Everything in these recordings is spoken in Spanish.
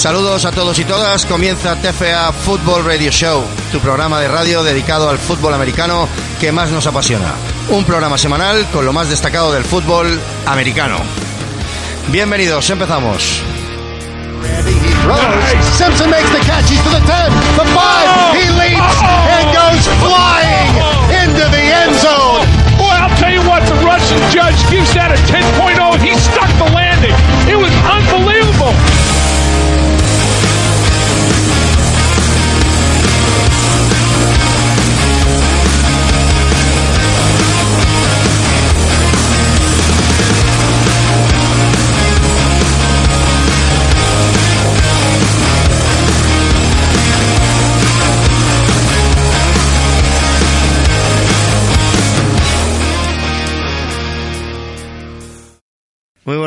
Saludos a todos y todas. Comienza TFA Football Radio Show, tu programa de radio dedicado al fútbol americano que más nos apasiona. Un programa semanal con lo más destacado del fútbol americano. Bienvenidos, empezamos. Simpson makes the catch. He's to the 10, the 5. He leaps and goes flying into the end zone. Boy, I'll tell you what, the Russian judge gives that a 10.0. He stuck the landing.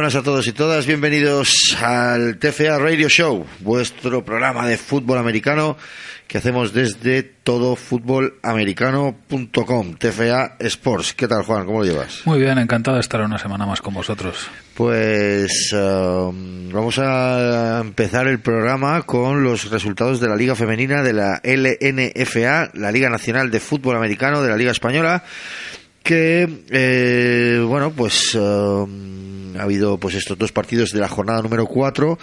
Buenas a todos y todas, bienvenidos al TFA Radio Show, vuestro programa de fútbol americano que hacemos desde todofutbolamericano.com, TFA Sports. ¿Qué tal, Juan? ¿Cómo lo llevas? Muy bien, encantado de estar una semana más con vosotros. Pues um, vamos a empezar el programa con los resultados de la Liga Femenina de la LNFA, la Liga Nacional de Fútbol Americano de la Liga Española, que, eh, bueno, pues... um, ha habido pues estos dos partidos de la jornada número 4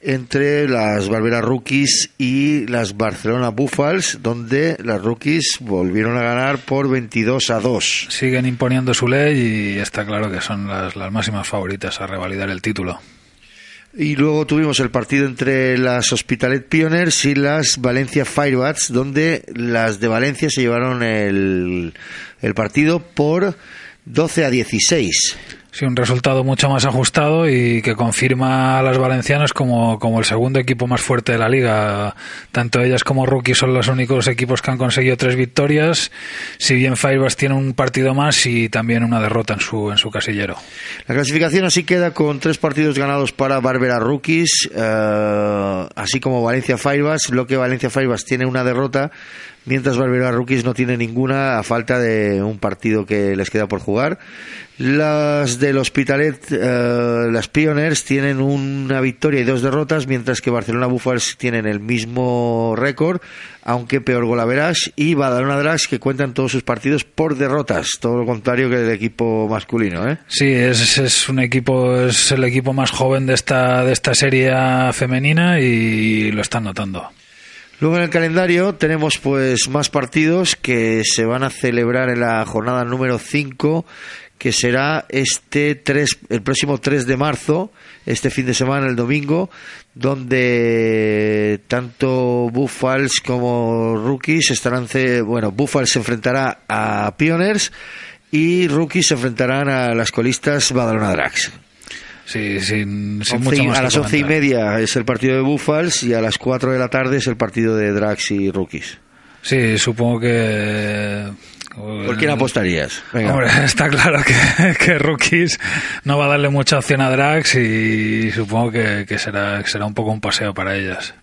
entre las Barbera Rookies y las Barcelona Buffals, donde las Rookies volvieron a ganar por 22 a 2. Siguen imponiendo su ley y está claro que son las, las máximas favoritas a revalidar el título. Y luego tuvimos el partido entre las Hospitalet Pioneers y las Valencia Firebats, donde las de Valencia se llevaron el, el partido por 12 a 16. Sí, un resultado mucho más ajustado y que confirma a las valencianas como, como el segundo equipo más fuerte de la liga. Tanto ellas como Rookie son los únicos equipos que han conseguido tres victorias, si bien Firebats tiene un partido más y también una derrota en su, en su casillero. La clasificación así queda con tres partidos ganados para Barbera Rookies, eh, así como Valencia Firebats, lo que Valencia Firebats tiene una derrota, mientras Barbera Rookies no tiene ninguna a falta de un partido que les queda por jugar. Las del Hospitalet, eh, las Pioneers, tienen una victoria y dos derrotas, mientras que Barcelona Buffals tienen el mismo récord, aunque peor golaveras, y Badalona Drags, que cuentan todos sus partidos por derrotas, todo lo contrario que el equipo masculino. ¿eh? Sí, es, es un equipo, es el equipo más joven de esta, de esta serie femenina y lo están notando. Luego en el calendario tenemos pues más partidos que se van a celebrar en la jornada número 5 que será este 3, el próximo 3 de marzo, este fin de semana, el domingo, donde tanto Buffals como Rookies estarán, bueno, Buffals se enfrentará a Pioneers y Rookies se enfrentarán a las colistas Badalona Drags. Sí, sin, sin Once mucho y- más a las once y media es el partido de Buffals y a las 4 de la tarde es el partido de Drags y Rookies. Sí, supongo que... ¿Por quién apostarías? Venga. Hombre, está claro que, que Rookies no va a darle mucha opción a Drax y supongo que, que será, será un poco un paseo para ellas.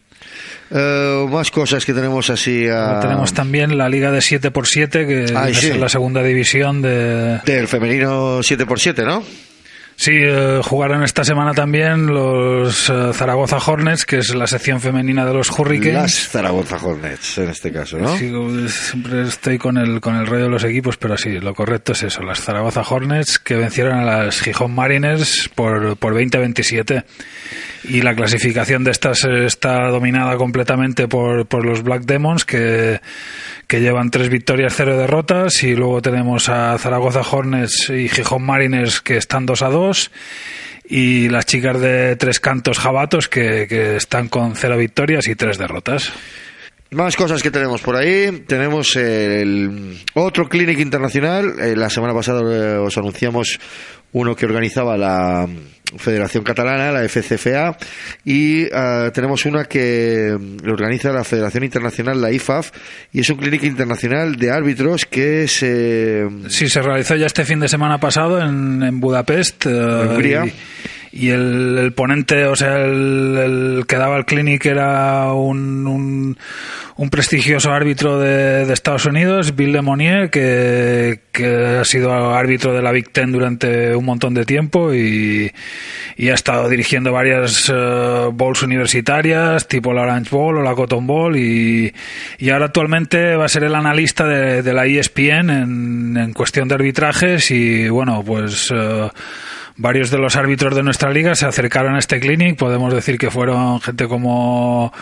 Eh, más cosas que tenemos así a- Tenemos también la liga de 7x7, que Ah, viene a sí. ser la segunda división de... del femenino 7x7, ¿no? Sí, eh, jugaron esta semana también los eh, Zaragoza Hornets, que es la sección femenina de los Hurricanes. Las Zaragoza Hornets, en este caso, ¿no? Sí, siempre estoy con el, con el rollo de los equipos, pero sí, lo correcto es eso. Las Zaragoza Hornets que vencieron a las Gijón Mariners por, por 20-27. Y la clasificación de estas eh, está dominada completamente por, por los Black Demons que, que llevan tres victorias, cero derrotas. Y luego tenemos a Zaragoza Hornets y Gijón Mariners que están 2 a 2. Y las chicas de Tres Cantos Jabatos que, que están con cero victorias y tres derrotas. Más cosas que tenemos por ahí. Tenemos el otro Clinic Internacional. Eh, la semana pasada eh, os anunciamos uno que organizaba la Federación Catalana, la FCFA, y eh, tenemos una que lo organiza la Federación Internacional, la IFAF, y es un Clinic Internacional de árbitros que se... Sí, se realizó ya este fin de semana pasado en, en Budapest. eh, Hungría. Y, y el, el ponente, o sea, el, que daba el clinic era un, un, un prestigioso árbitro de, de Estados Unidos, Bill Lemonier, que, que, ha sido árbitro de la Big Ten durante un montón de tiempo y, y ha estado dirigiendo varias uh, bowls universitarias, tipo la Orange Bowl o la Cotton Bowl, y, y ahora actualmente va a ser el analista de, de la ESPN en, en, cuestión de arbitrajes y bueno, pues... Uh, varios de los árbitros de nuestra liga se acercaron a este clinic. Podemos decir que fueron gente como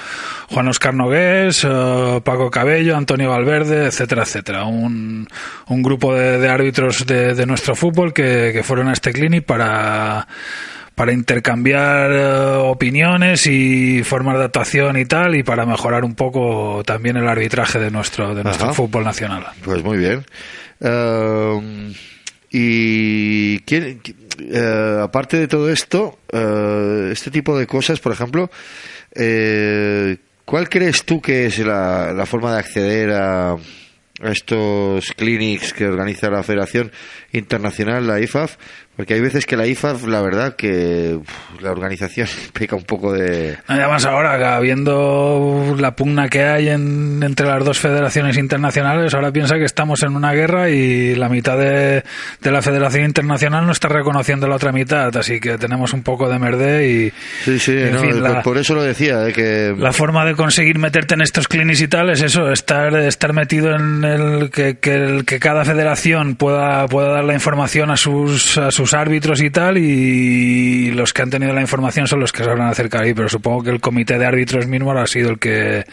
Juan Oscar Nogués, uh, Paco Cabello, Antonio Valverde, etcétera, etcétera. Un, un grupo de, de árbitros de, de, nuestro fútbol que, que, fueron a este clinic para para intercambiar uh, opiniones y formas de actuación y tal y para mejorar un poco también el arbitraje de nuestro de nuestro Ajá. fútbol nacional. Pues muy bien. Uh, y ¿quién, eh, aparte de todo esto, eh, este tipo de cosas, por ejemplo, eh, ¿cuál crees tú que es la, forma de acceder a, a estos clinics que organiza la Federación Internacional, la IFAF? Porque hay veces que la IFAF, la verdad, que uf, la organización peca un poco de. Además, ahora, viendo la pugna que hay en, entre las dos federaciones internacionales, ahora piensa que estamos en una guerra y la mitad de, de, la Federación Internacional no está reconociendo la otra mitad, así que tenemos un poco de merde y. Sí, sí, en no, fin, la, por eso lo decía. ¿eh? que... La forma de conseguir meterte en estos clinics y tal es eso, estar, estar metido en el que, que, el, que cada federación pueda, pueda dar la información a sus, a sus árbitros y tal, y los que han tenido la información son los que se habrán acercado ahí, pero supongo que el comité de árbitros mismo ha sido el que,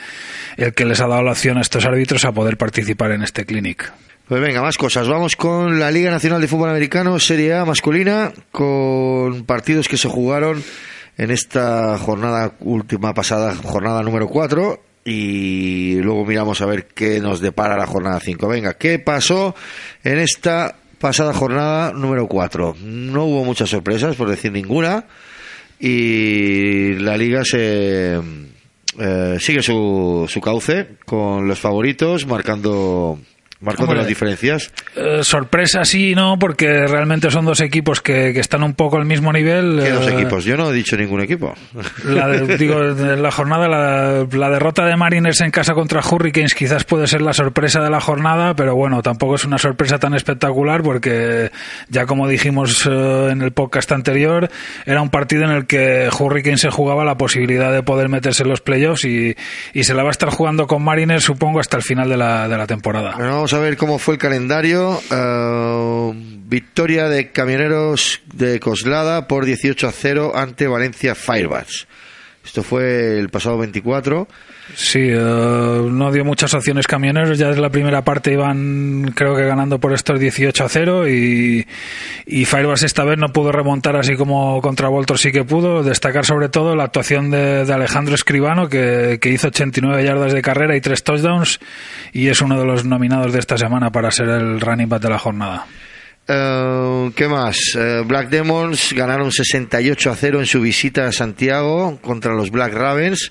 el que les ha dado la opción a estos árbitros a poder participar en este clinic. Pues venga, más cosas. Vamos con la Liga Nacional de Fútbol Americano, Serie A masculina, con partidos que se jugaron en esta jornada última pasada, jornada número 4, y luego miramos a ver qué nos depara la jornada 5. Venga, ¿qué pasó en esta pasada jornada número 4. No hubo muchas sorpresas, por decir ninguna, y la liga se eh, sigue su, su cauce con los favoritos marcando marcando las diferencias. Eh, sorpresa sí, no, porque realmente son dos equipos que, que están un poco al mismo nivel. ¿Qué dos equipos? Yo no he dicho ningún equipo. La de, digo, la jornada, la, la, derrota de Mariners en casa contra Hurricanes quizás puede ser la sorpresa de la jornada, pero bueno, tampoco es una sorpresa tan espectacular porque ya como dijimos uh, en el podcast anterior, era un partido en el que Hurricanes se jugaba la posibilidad de poder meterse en los playoffs y, y se la va a estar jugando con Mariners supongo hasta el final de la, de la temporada. Bueno, vamos a ver cómo fue el calendario. Uh, victoria de Camioneros de Coslada por 18 a 0 ante Valencia Firebats. Esto fue el pasado 24. Sí, uh, no dio muchas opciones camioneros. Ya desde la primera parte iban, creo que ganando por estos 18 a 0. Y, y Firebase esta vez no pudo remontar así como contra Voltor sí que pudo. Destacar sobre todo la actuación de, de Alejandro Escribano, que, que, hizo 89 yardas de carrera y 3 touchdowns. Y es uno de los nominados de esta semana para ser el running back de la jornada. Uh, ¿Qué más? Uh, Black Demons ganaron 68 a 0 en su visita a Santiago contra los Black Ravens.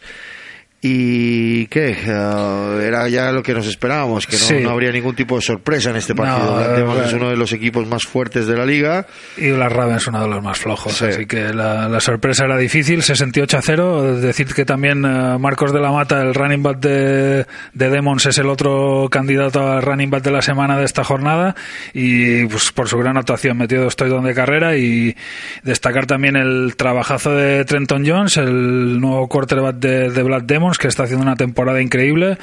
¿Y qué? Uh, era ya lo que nos esperábamos, que no, sí. no, habría ningún tipo de sorpresa en este partido. No, Black Demons es uno de los equipos más fuertes de la liga. Y Black Ravens uno de los más flojos. Sí. Así que la, la, sorpresa era difícil, 68 a 0. Decir que también uh, Marcos de la Mata, el running back de, de, Demons, es el otro candidato al running back de la semana de esta jornada. Y pues por su gran actuación metió dos touchdowns de carrera. Y destacar también el trabajazo de Trenton Jones, el nuevo quarterback de, de Black Demons que está haciendo una temporada increíble.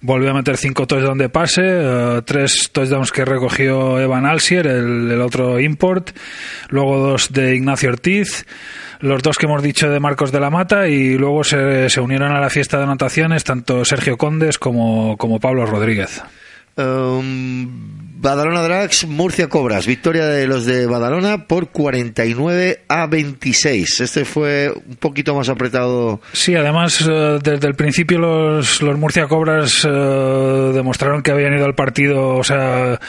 Volvió a meter cinco touchdowns de pase, uh, tres touchdowns que recogió Evan Alsier, el, el, otro import, luego dos de Ignacio Ortiz, los dos que hemos dicho de Marcos de la Mata y luego se, se unieron a la fiesta de anotaciones tanto Sergio Condes como, como Pablo Rodríguez. Um, Badalona Drags, Murcia Cobras. Victoria de los de Badalona por 49 a 26. Este fue un poquito más apretado. Sí, además, uh, desde el principio los, los Murcia Cobras uh, demostraron que habían ido al partido, o sea,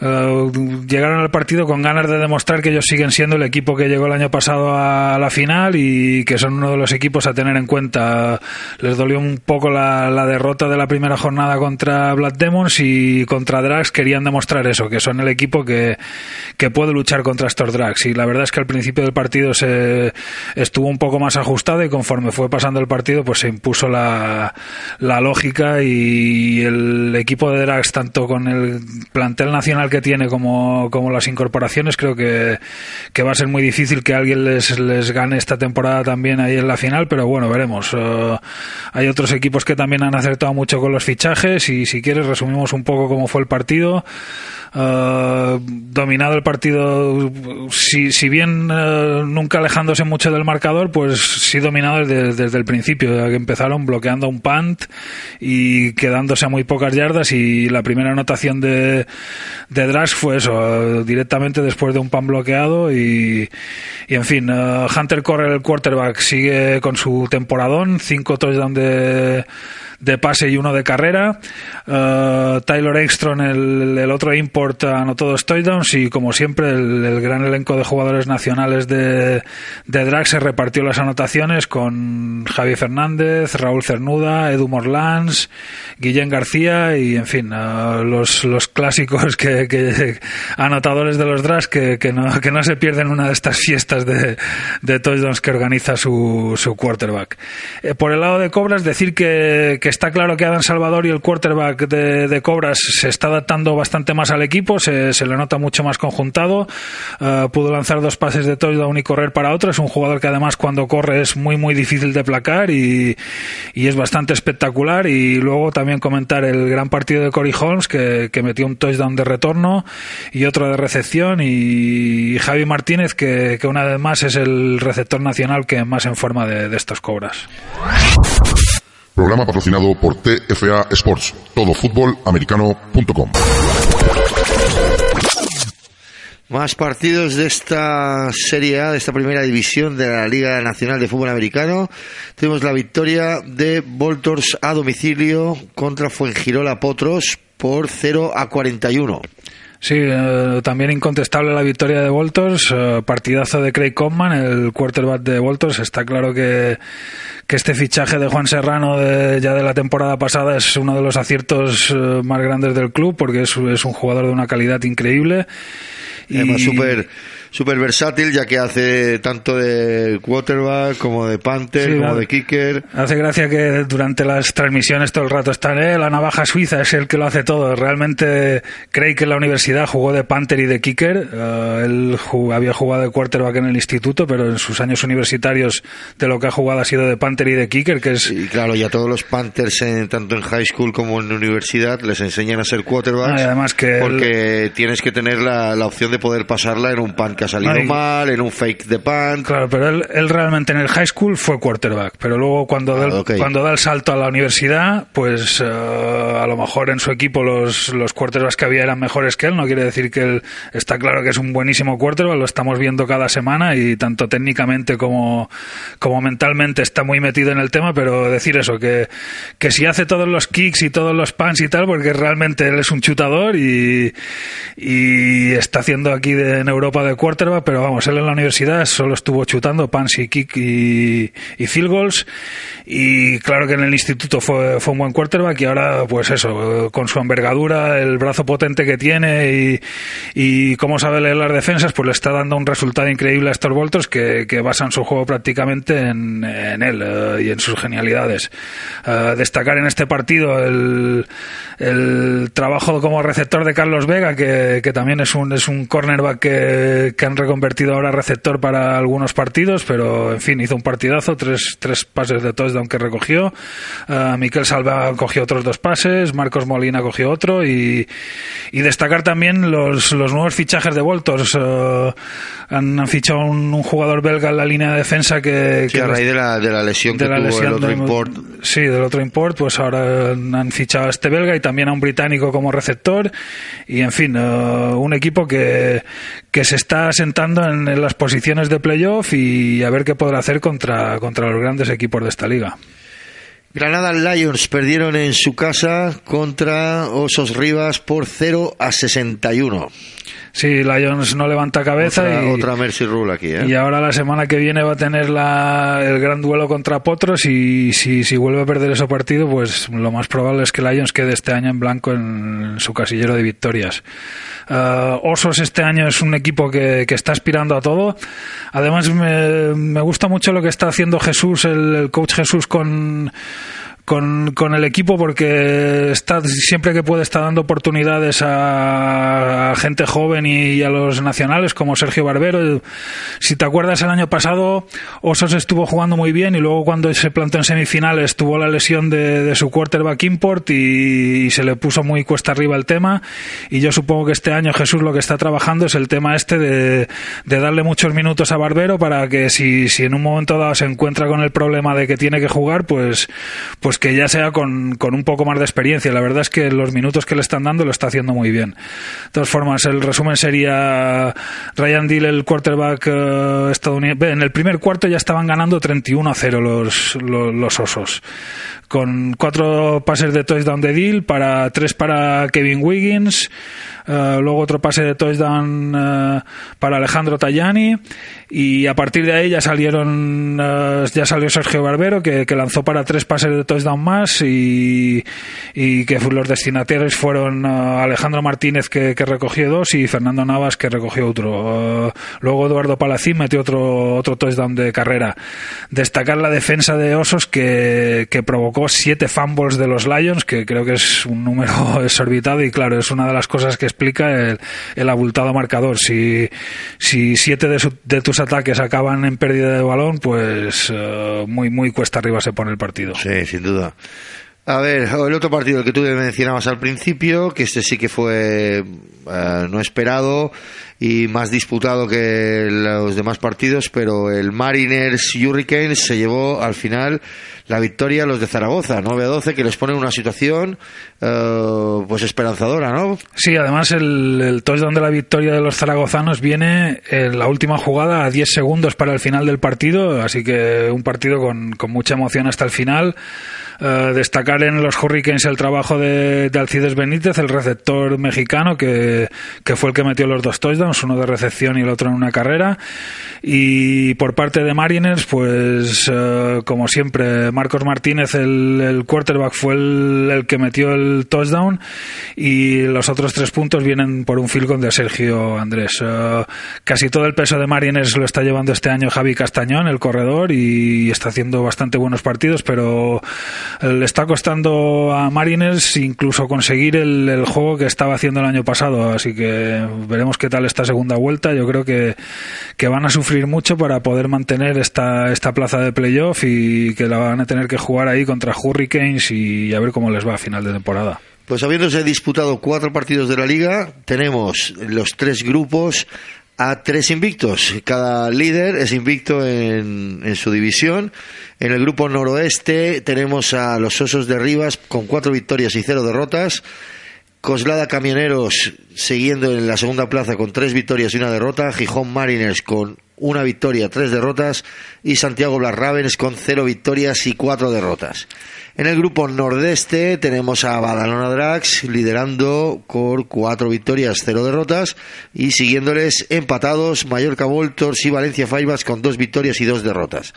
eh, llegaron al partido con ganas de demostrar que ellos siguen siendo el equipo que llegó el año pasado a la final y que son uno de los equipos a tener en cuenta. Les dolió un poco la, la derrota de la primera jornada contra Black Demons y contra Drax querían demostrar eso, que son el equipo que, que puede luchar contra estos Drags. Y la verdad es que al principio del partido se estuvo un poco más ajustado y conforme fue pasando el partido, pues se impuso la, la lógica y el equipo de Drags, tanto con el plantel nacional que tiene como, como las incorporaciones, creo que, que va a ser muy difícil que alguien les, les gane esta temporada también ahí en la final, pero bueno, veremos. Uh, hay otros equipos que también han acertado mucho con los fichajes y si quieres resumimos un poco cómo fue el partido. Uh, dominado el partido, si, si bien uh, nunca alejándose mucho del marcador, pues sí dominado desde, desde el principio, que empezaron bloqueando un punt y quedándose a muy pocas yardas y la primera anotación de, de Drax fue eso, uh, directamente después de un pan bloqueado y, y en fin, Hunter Corre, el quarterback, sigue con su temporadón, cinco touchdowns de de pase y uno de carrera. Uh, Tyler Ekstrom, el, el, otro import, anotó dos touchdowns y, como siempre, el, gran elenco de jugadores nacionales de, de Drag se repartió las anotaciones con Javi Fernández, Raúl Cernuda, Edu Morlans, Guillén García y, en fin, uh, los, los clásicos que, que, anotadores de los Drags que, que, no, que no se pierden una de estas fiestas de, de touchdowns que organiza su, su quarterback. Eh, por el lado de Cobras, decir que está claro que Adam Salvador y el quarterback de, Cobras se está adaptando bastante más al equipo, se, le nota mucho más conjuntado, uh, pudo lanzar dos pases de touchdown y correr para otro, es un jugador que además cuando corre es muy muy difícil de placar y, es bastante espectacular y luego también comentar el gran partido de Corey Holmes que, metió un touchdown de retorno y otro de recepción y, Javi Martínez que, una vez más es el receptor nacional que más en forma de, de estos Cobras. Programa patrocinado por TFA Sports, todofutbolamericano.com. Más partidos de esta Serie A, de esta primera división de la Liga Nacional de Fútbol Americano. Tuvimos la victoria de Voltors a domicilio contra Fuengirola Potros por 0 a 41. Sí, eh, también incontestable la victoria de Voltors, eh, partidazo de Craig Conman, el quarterback de Voltors. Está claro que, que este fichaje de Juan Serrano de, ya de la temporada pasada es uno de los aciertos eh, más grandes del club porque es, es un jugador de una calidad increíble. Y... Además, súper super versátil, ya que hace tanto de quarterback como de panther, sí, como de kicker. Hace gracia que durante las transmisiones todo el rato está eh, la navaja suiza, es el que lo hace todo. Realmente creí que en la universidad jugó de panther y de kicker. Uh, él jug había jugado de quarterback en el instituto, pero en sus años universitarios de lo que ha jugado ha sido de panther y de kicker, que es... Sí, claro, y a todos los panthers, en, tanto en high school como en universidad, les enseñan a ser quarterbacks. Ah, además que porque él... tienes que tener la, la, opción de poder pasarla en un pan que ha salido Ay, mal, en un fake de pan. Claro, pero él, él, realmente en el high school fue quarterback, pero luego cuando, ah, da, okay. cuando da el salto a la universidad, pues uh, a lo mejor en su equipo los, los quarterbacks que había eran mejores que él, no quiere decir que él está claro que es un buenísimo quarterback, lo estamos viendo cada semana y tanto técnicamente como, como mentalmente está muy metido en el tema, pero decir eso, que, que si hace todos los kicks y todos los pans y tal, porque realmente él es un chutador y, y está haciendo aquí de, en Europa de quarterback, pero vamos, él en la universidad solo estuvo chutando pans y kick y, y field goals y claro que en el instituto fue, fue un buen quarterback y ahora pues eso, con su envergadura, el brazo potente que tiene y, cómo sabe leer las defensas, pues le está dando un resultado increíble a estos Voltors que, basan su juego prácticamente en, en él uh, y en sus genialidades. Uh, destacar en este partido el, trabajo como receptor de Carlos Vega, que, que también es un, es un cornerback que, que han reconvertido ahora receptor para algunos partidos, pero en fin, hizo un partidazo, tres, tres pases de touchdown que recogió. Uh, Miquel Salva cogió otros dos pases, Marcos Molina cogió otro y, y destacar también los, los nuevos fichajes de Voltors. Uh, han, han, fichado un, un, jugador belga en la línea de defensa que. Sí, que a raíz de la, de la lesión de que la tuvo lesión el otro de, import. Sí, del otro import, pues ahora han fichado a este belga y también a un británico como receptor. Y en fin, uh, un equipo que, que se está sentando en, en las posiciones de playoff y a ver qué podrá hacer contra, contra los grandes equipos de esta liga. Granada Lions perdieron en su casa contra Osos Rivas por 0 a 61. Sí, Lions no levanta cabeza Otra, y, otra Mercy Rule aquí, ¿eh? y ahora la semana que viene va a tener la, el gran duelo contra Potros y si, si vuelve a perder ese partido, pues lo más probable es que Lions quede este año en blanco en su casillero de victorias. Uh, Osos este año es un equipo que, que está aspirando a todo. Además, me, me, gusta mucho lo que está haciendo Jesús, el, el coach Jesús con con, con, el equipo porque está siempre que puede está dando oportunidades a, a gente joven y, y, a los nacionales como Sergio Barbero. Si te acuerdas el año pasado Osos estuvo jugando muy bien y luego cuando se plantó en semifinales tuvo la lesión de, de su quarterback import y, y, se le puso muy cuesta arriba el tema y yo supongo que este año Jesús lo que está trabajando es el tema este de, de darle muchos minutos a Barbero para que si, si en un momento dado se encuentra con el problema de que tiene que jugar pues pues pues que ya sea con, con, un poco más de experiencia. La verdad es que los minutos que le están dando lo está haciendo muy bien. De todas formas, el resumen sería Ryan Deal, el quarterback uh, estadounidense. En el primer cuarto ya estaban ganando 31 a 0 los, los, los osos con cuatro pases de touchdown de Deal, para tres para Kevin Wiggins, uh, luego otro pase de touchdown uh, para Alejandro Tajani y a partir de ahí ya salieron uh, ya salió Sergio Barbero que, lanzó para tres pases de touchdown más y, y que los destinatarios fueron Alejandro Martínez que, que, recogió dos y Fernando Navas que recogió otro. luego Eduardo Palacín metió otro otro touchdown de carrera. Destacar la defensa de Osos que, que provocó siete fumbles de los Lions, que creo que es un número exorbitado y claro, es una de las cosas que explica el, el abultado marcador. Si, si siete de, su, de, tus ataques acaban en pérdida de balón, pues uh, muy, muy cuesta arriba se pone el partido. Sí, sin duda. A ver, el otro partido que tú mencionabas al principio, que este sí que fue uh, no esperado y más disputado que los demás partidos, pero el Mariners Hurricanes se llevó al final la victoria a los de Zaragoza, 9 a 12, que les pone en una situación uh, pues esperanzadora, ¿no? Sí, además el, el, touchdown de la victoria de los zaragozanos viene en la última jugada a 10 segundos para el final del partido, así que un partido con, con mucha emoción hasta el final. Uh, destacar en los Hurricanes el trabajo de, de, Alcides Benítez, el receptor mexicano, que, que, fue el que metió los dos touchdowns, uno de recepción y el otro en una carrera. Y por parte de Mariners, pues uh, como siempre, Marcos Martínez, el, el quarterback, fue el, el, que metió el touchdown y los otros tres puntos vienen por un field goal de Sergio Andrés. Uh, casi todo el peso de Mariners lo está llevando este año Javi Castañón, el corredor, y está haciendo bastante buenos partidos, pero le está costando a Mariners incluso conseguir el, el, juego que estaba haciendo el año pasado, así que veremos qué tal esta segunda vuelta. Yo creo que, que van a sufrir mucho para poder mantener esta, esta plaza de playoff y que la van a tener que jugar ahí contra Hurricanes y a ver cómo les va a final de temporada. Pues habiéndose disputado cuatro partidos de la liga, tenemos los tres grupos a tres invictos. Cada líder es invicto en, en, su división. En el grupo noroeste tenemos a los Osos de Rivas con cuatro victorias y cero derrotas. Coslada Camioneros siguiendo en la segunda plaza con tres victorias y una derrota. Gijón Mariners con una victoria, tres derrotas. Y Santiago Blas Ravens con cero victorias y cuatro derrotas. En el grupo nordeste tenemos a Badalona Drax liderando con cuatro victorias, cero derrotas y siguiéndoles empatados Mallorca Voltors y Valencia Faibas con dos victorias y dos derrotas.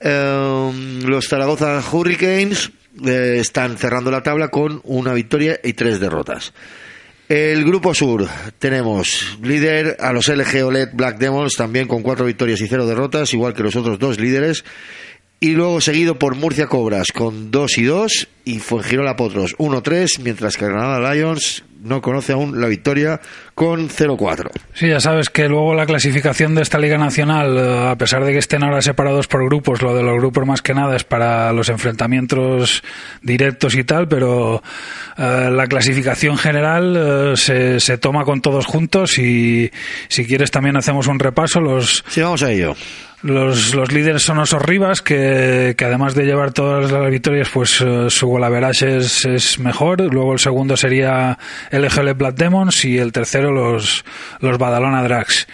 Eh, los Zaragoza Hurricanes eh, están cerrando la tabla con una victoria y tres derrotas. El grupo sur tenemos líder a los LG OLED Black Demons también con cuatro victorias y cero derrotas, igual que los otros dos líderes y luego seguido por Murcia Cobras con 2 y 2 y Fuengirola Potros 1-3, mientras que Granada Lions no conoce aún la victoria con 0-4. Sí, ya sabes que luego la clasificación de esta Liga Nacional, eh, a pesar de que estén ahora separados por grupos, lo de los grupos más que nada es para los enfrentamientos directos y tal, pero uh, la clasificación general uh, se, se, toma con todos juntos y si quieres también hacemos un repaso. Los... Sí, vamos a ello. Los, los, líderes son Osos Rivas, que, que, además de llevar todas las victorias, pues uh, su golaveraje es, es, mejor. Luego el segundo sería el EGL Black Demons y el tercero los, los Badalona Drags.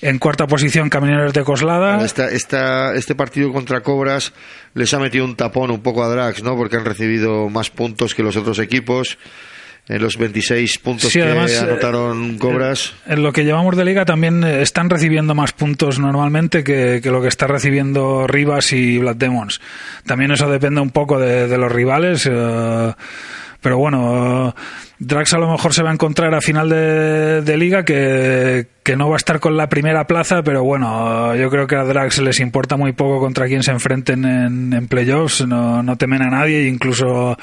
En cuarta posición, Camioneros de Coslada. Esta, esta, este partido contra Cobras les ha metido un tapón un poco a Drax, ¿no? Porque han recibido más puntos que los otros equipos. En los 26 puntos Sí, que además, eh, anotaron Cobras. En lo que llevamos de liga también eh, están recibiendo más puntos normalmente que, que lo que está recibiendo Rivas y Black Demons. También eso depende un poco de, de los rivales. eh, pero bueno, eh, Drax a lo mejor se va a encontrar a final de, liga que, que no va a estar con la primera plaza, pero bueno, yo creo que a Drax les importa muy poco contra quién se enfrenten en, en playoffs, no, no temen a nadie, incluso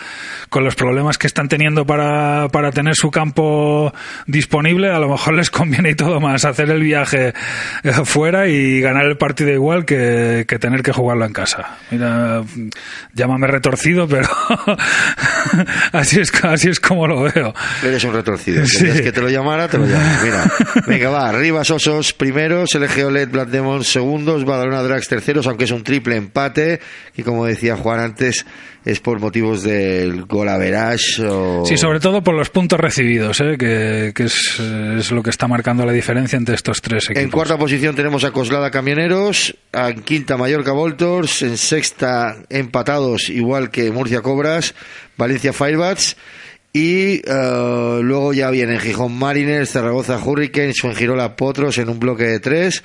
con los problemas que están teniendo para, para tener su campo disponible, a lo mejor les conviene y todo más hacer el viaje eh, fuera y ganar el partido igual que, que tener que jugarlo en casa. Mira, llámame retorcido, pero así es, así es como lo veo. Eres un retorcido. Sí. ¿Querías que te lo llamara? Te lo llamo. Mira, venga, va. Rivas Osos primeros, LG OLED Black Demons segundos, Badalona Drax terceros, aunque es un triple empate. Y como decía Juan antes, es por motivos del gol average o... Sí, sobre todo por los puntos recibidos, ¿eh? que, que es, es lo que está marcando la diferencia entre estos tres equipos. En cuarta posición tenemos a Coslada Camioneros, en quinta Mallorca Voltors, en sexta empatados igual que Murcia Cobras, Valencia Firebats y eh, luego ya vienen Gijón Mariners, Zaragoza Hurricanes, Fuengirola Potros en un bloque de tres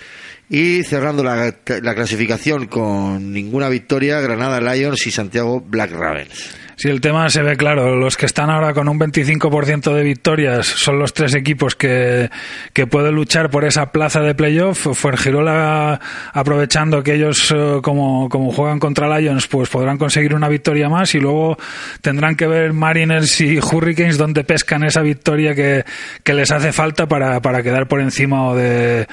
y cerrando la, la clasificación con ninguna victoria Granada Lions y Santiago Black Ravens. Sí, el tema se ve claro. Los que están ahora con un 25% de victorias son los tres equipos que, que pueden luchar por esa plaza de playoff. Fuengirola, aprovechando que ellos, eh, como, como juegan contra Lions, pues podrán conseguir una victoria más y luego tendrán que ver Mariners y Hurricanes donde pescan esa victoria que, que les hace falta para, para quedar por encima o de,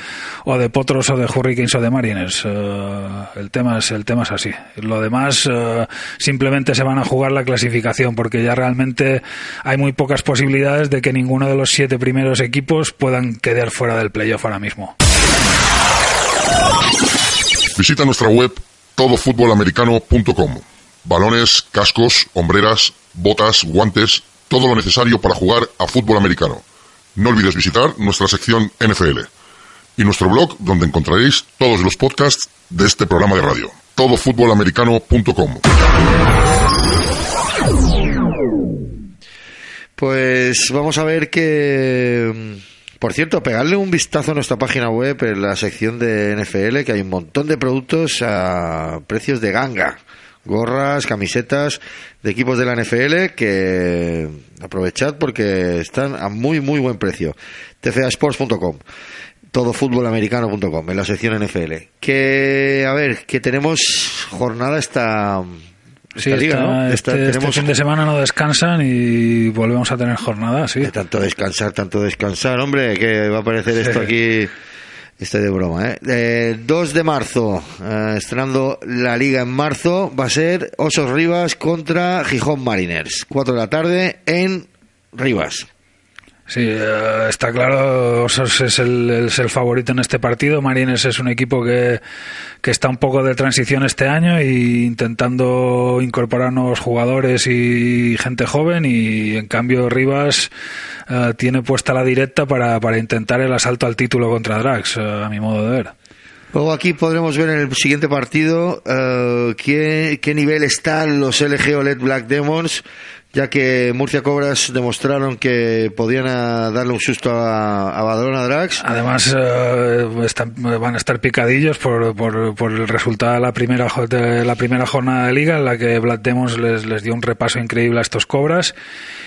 o de Potros o de Hurricanes o de Mariners. Eh, el, tema es, el tema es así. Lo demás eh, simplemente se van a jugar la clasificación porque ya realmente hay muy pocas posibilidades de que ninguno de los siete primeros equipos puedan quedar fuera del playoff ahora mismo. Visita nuestra web todofutbolamericano.com. Balones, cascos, hombreras, botas, guantes, todo lo necesario para jugar a fútbol americano. No olvides visitar nuestra sección NFL y nuestro blog donde encontraréis todos los podcasts de este programa de radio. todofutbolamericano.com. Pues vamos a ver que... Por cierto, pegarle un vistazo a nuestra página web en la sección de NFL, que hay un montón de productos a precios de ganga. Gorras, camisetas de equipos de la NFL que aprovechad porque están a muy, muy buen precio. tfasports.com todofutbolamericano.com en la sección NFL. Que, a ver, que tenemos jornada esta, esta Sí, liga, esta- ¿no? Esta- este, este tenemos fin de semana no descansan y volvemos a tener jornada, sí. De tanto descansar, tanto descansar, hombre, que va a aparecer esto aquí. Estoy de broma, ¿eh? Eh, 2 de marzo, eh, estrenando la liga en marzo, va a ser Osos Rivas contra Gijón Mariners. 4 de la tarde en Rivas. Sí, eh, está claro, Osos es el, favorito en este partido. Marines es un equipo que, que está un poco de transición este año y intentando incorporar nuevos jugadores y gente joven y en cambio Rivas eh, tiene puesta la directa para, para intentar el asalto al título contra Drax, eh, a mi modo de ver. Luego aquí podremos ver en el siguiente partido eh, qué, qué nivel están los LG OLED Black Demons, ya que Murcia Cobras demostraron que podían ah, darle un susto a, a Badalona Drax. Además, eh, van a estar picadillos por, el resultado de la, primera, de la primera jornada de liga, en la que Black Demons les, les dio un repaso increíble a estos Cobras.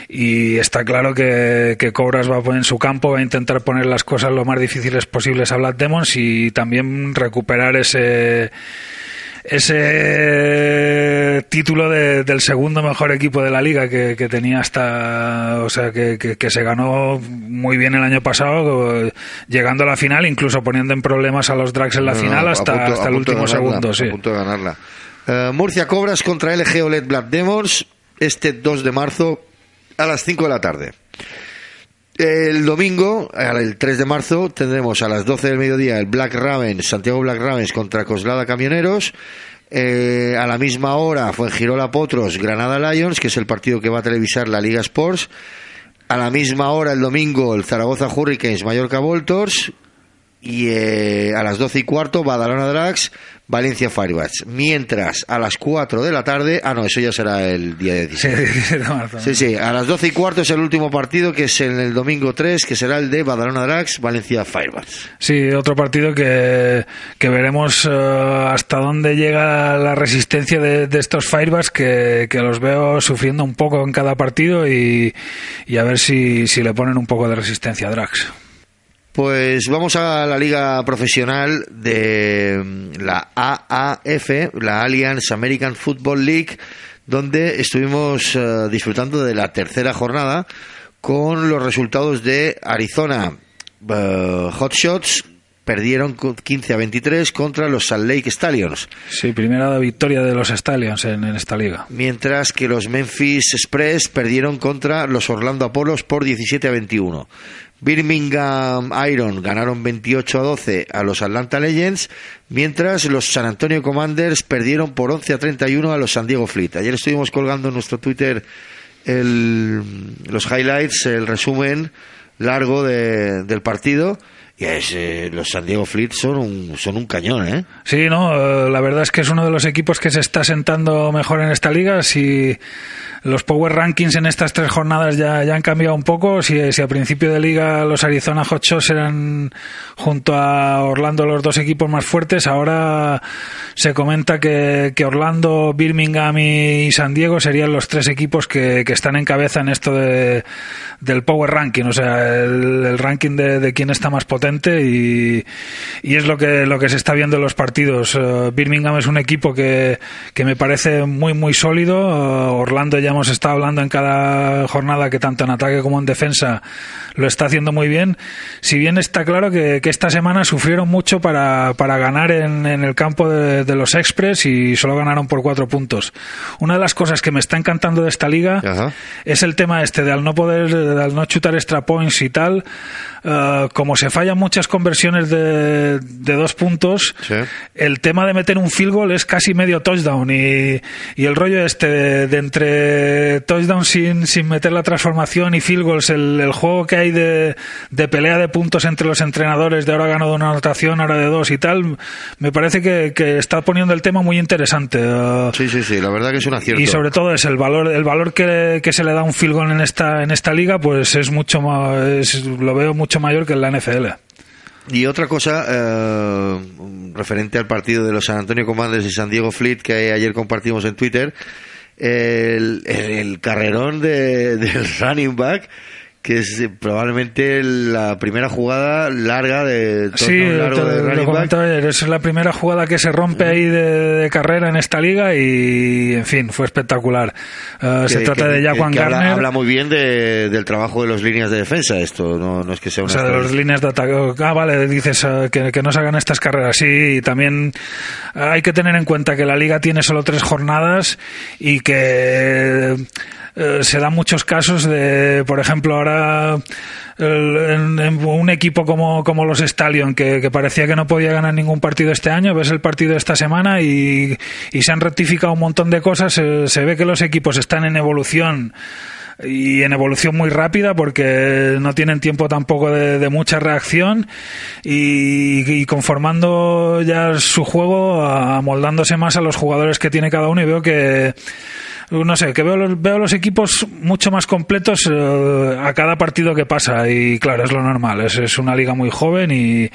Y está claro que, que Cobras va a poner en su campo, va a intentar poner las cosas lo más difíciles posibles a Black Demons y también recuperar ese ese título de- del segundo mejor equipo de la liga que, que tenía hasta, o sea, que, que- que se ganó muy bien el año pasado, eh, llegando a la final, incluso poniendo en problemas a los Drags en la No, final hasta, punto- hasta el último ganarla, segundo. Sí. A punto de ganarla. Eh, Murcia Cobras contra LG OLED Black Demons este 2 de marzo a las 5 de la tarde. El domingo, el 3 de marzo, tendremos a las 12 del mediodía el Black Ravens, Santiago Black Ravens contra Coslada Camioneros. Eh, a la misma hora fue en Girola Potros, Granada Lions, que es el partido que va a televisar la Liga Sports. A la misma hora el domingo el Zaragoza Hurricanes, Mallorca Voltors. y eh, a las 12 y cuarto Badalona Drags, Valencia Firebats. Mientras a las 4 de la tarde, ah no, eso ya será el día de Sí, 17 de marzo. Sí, sí, a las 12 y cuarto es el último partido que es en el domingo 3, que será el de Badalona Drags, Valencia Firebats. Sí, otro partido que, que veremos eh, hasta dónde llega la resistencia de, de estos Firebats que, que los veo sufriendo un poco en cada partido y, y a ver si, si le ponen un poco de resistencia a Drax. Pues vamos a la liga profesional de mm, la AAF, la Alliance American Football League, donde estuvimos eh, disfrutando de la tercera jornada con los resultados de Arizona eh, Hotshots perdieron con 15 a 23 contra los Salt Lake Stallions, Sí, primera victoria de los Stallions en, en esta liga. mientras que los Memphis Express perdieron contra los Orlando Apollos por 17 a 21. Birmingham Iron ganaron 28 a 12 a los Atlanta Legends, mientras los San Antonio Commanders perdieron por 11 a 31 a los San Diego Fleet. Ayer estuvimos colgando en nuestro Twitter el- los highlights, el resumen largo de- del partido. Y es, eh, los San Diego Fleet son un, son un cañón, ¿eh? Sí, no, eh, la verdad es que es uno de los equipos que se está sentando mejor en esta liga. Si los Power Rankings en estas tres jornadas ya, ya han cambiado un poco, si, si a principio de liga los Arizona Hotshots eran junto a Orlando los dos equipos más fuertes, ahora se comenta que, que Orlando, Birmingham y San Diego serían los tres equipos que, que están en cabeza en esto de, del Power Ranking, o sea, el, el ranking de, de quién está más potente y, y es lo que, lo que se está viendo en los partidos. Eh, Birmingham es un equipo que, que me parece muy, muy sólido. Eh, Orlando ya hemos estado hablando en cada jornada que tanto en ataque como en defensa lo está haciendo muy bien. Si bien está claro que, que esta semana sufrieron mucho para, para ganar en, en el campo de, de los Express y solo ganaron por cuatro puntos. Una de las cosas que me está encantando de esta liga Ajá. es el tema este de al no poder, de al no chutar extra points y tal, eh, como se fallan muchas conversiones de, de dos puntos, Sí. el tema de meter un field goal es casi medio touchdown y, y el rollo este de, de entre touchdown sin, sin meter la transformación y field goals, el, el juego que hay de, de pelea de puntos entre los entrenadores, de ahora gano de una anotación, ahora de dos y tal, me parece que, que está poniendo el tema muy interesante. Eh, Sí, sí, sí, la verdad que es un acierto. y sobre todo es el valor el valor que, que se le da a un field goal en esta en esta liga pues es mucho más es- lo veo mucho mayor que en la NFL Y otra cosa, eh, referente al partido de los San Antonio Commanders y San Diego Fleet que ayer compartimos en Twitter, el, el- carrerón de- del running back, que es eh, probablemente la primera jugada larga de sí largo te- de lo back. ayer, es la primera jugada que se rompe ahí de, de carrera en esta liga y en fin fue espectacular Eh, se trata que- de que habla, Garner habla muy bien de- del trabajo de las líneas de defensa esto, no, no es que sea O una... sea, de las líneas de ataque. Ah, vale, dices eh, que, que no se hagan estas carreras. Sí, y también hay que tener en cuenta que la liga tiene solo tres jornadas y que eh, se dan muchos casos de, por ejemplo, ahora un equipo como, como los Stallion, que, que parecía que no podía ganar ningún partido este año, ves el partido esta semana y, se han rectificado un montón de cosas. Se, ve que los equipos están en evolución y en evolución muy rápida porque no tienen tiempo tampoco de, de mucha reacción y, y conformando ya su juego, amoldándose más a los jugadores que tiene cada uno y veo que no sé, que veo los, veo los equipos mucho más completos eh, a cada partido que pasa y claro, es lo normal, es, es una liga muy joven y,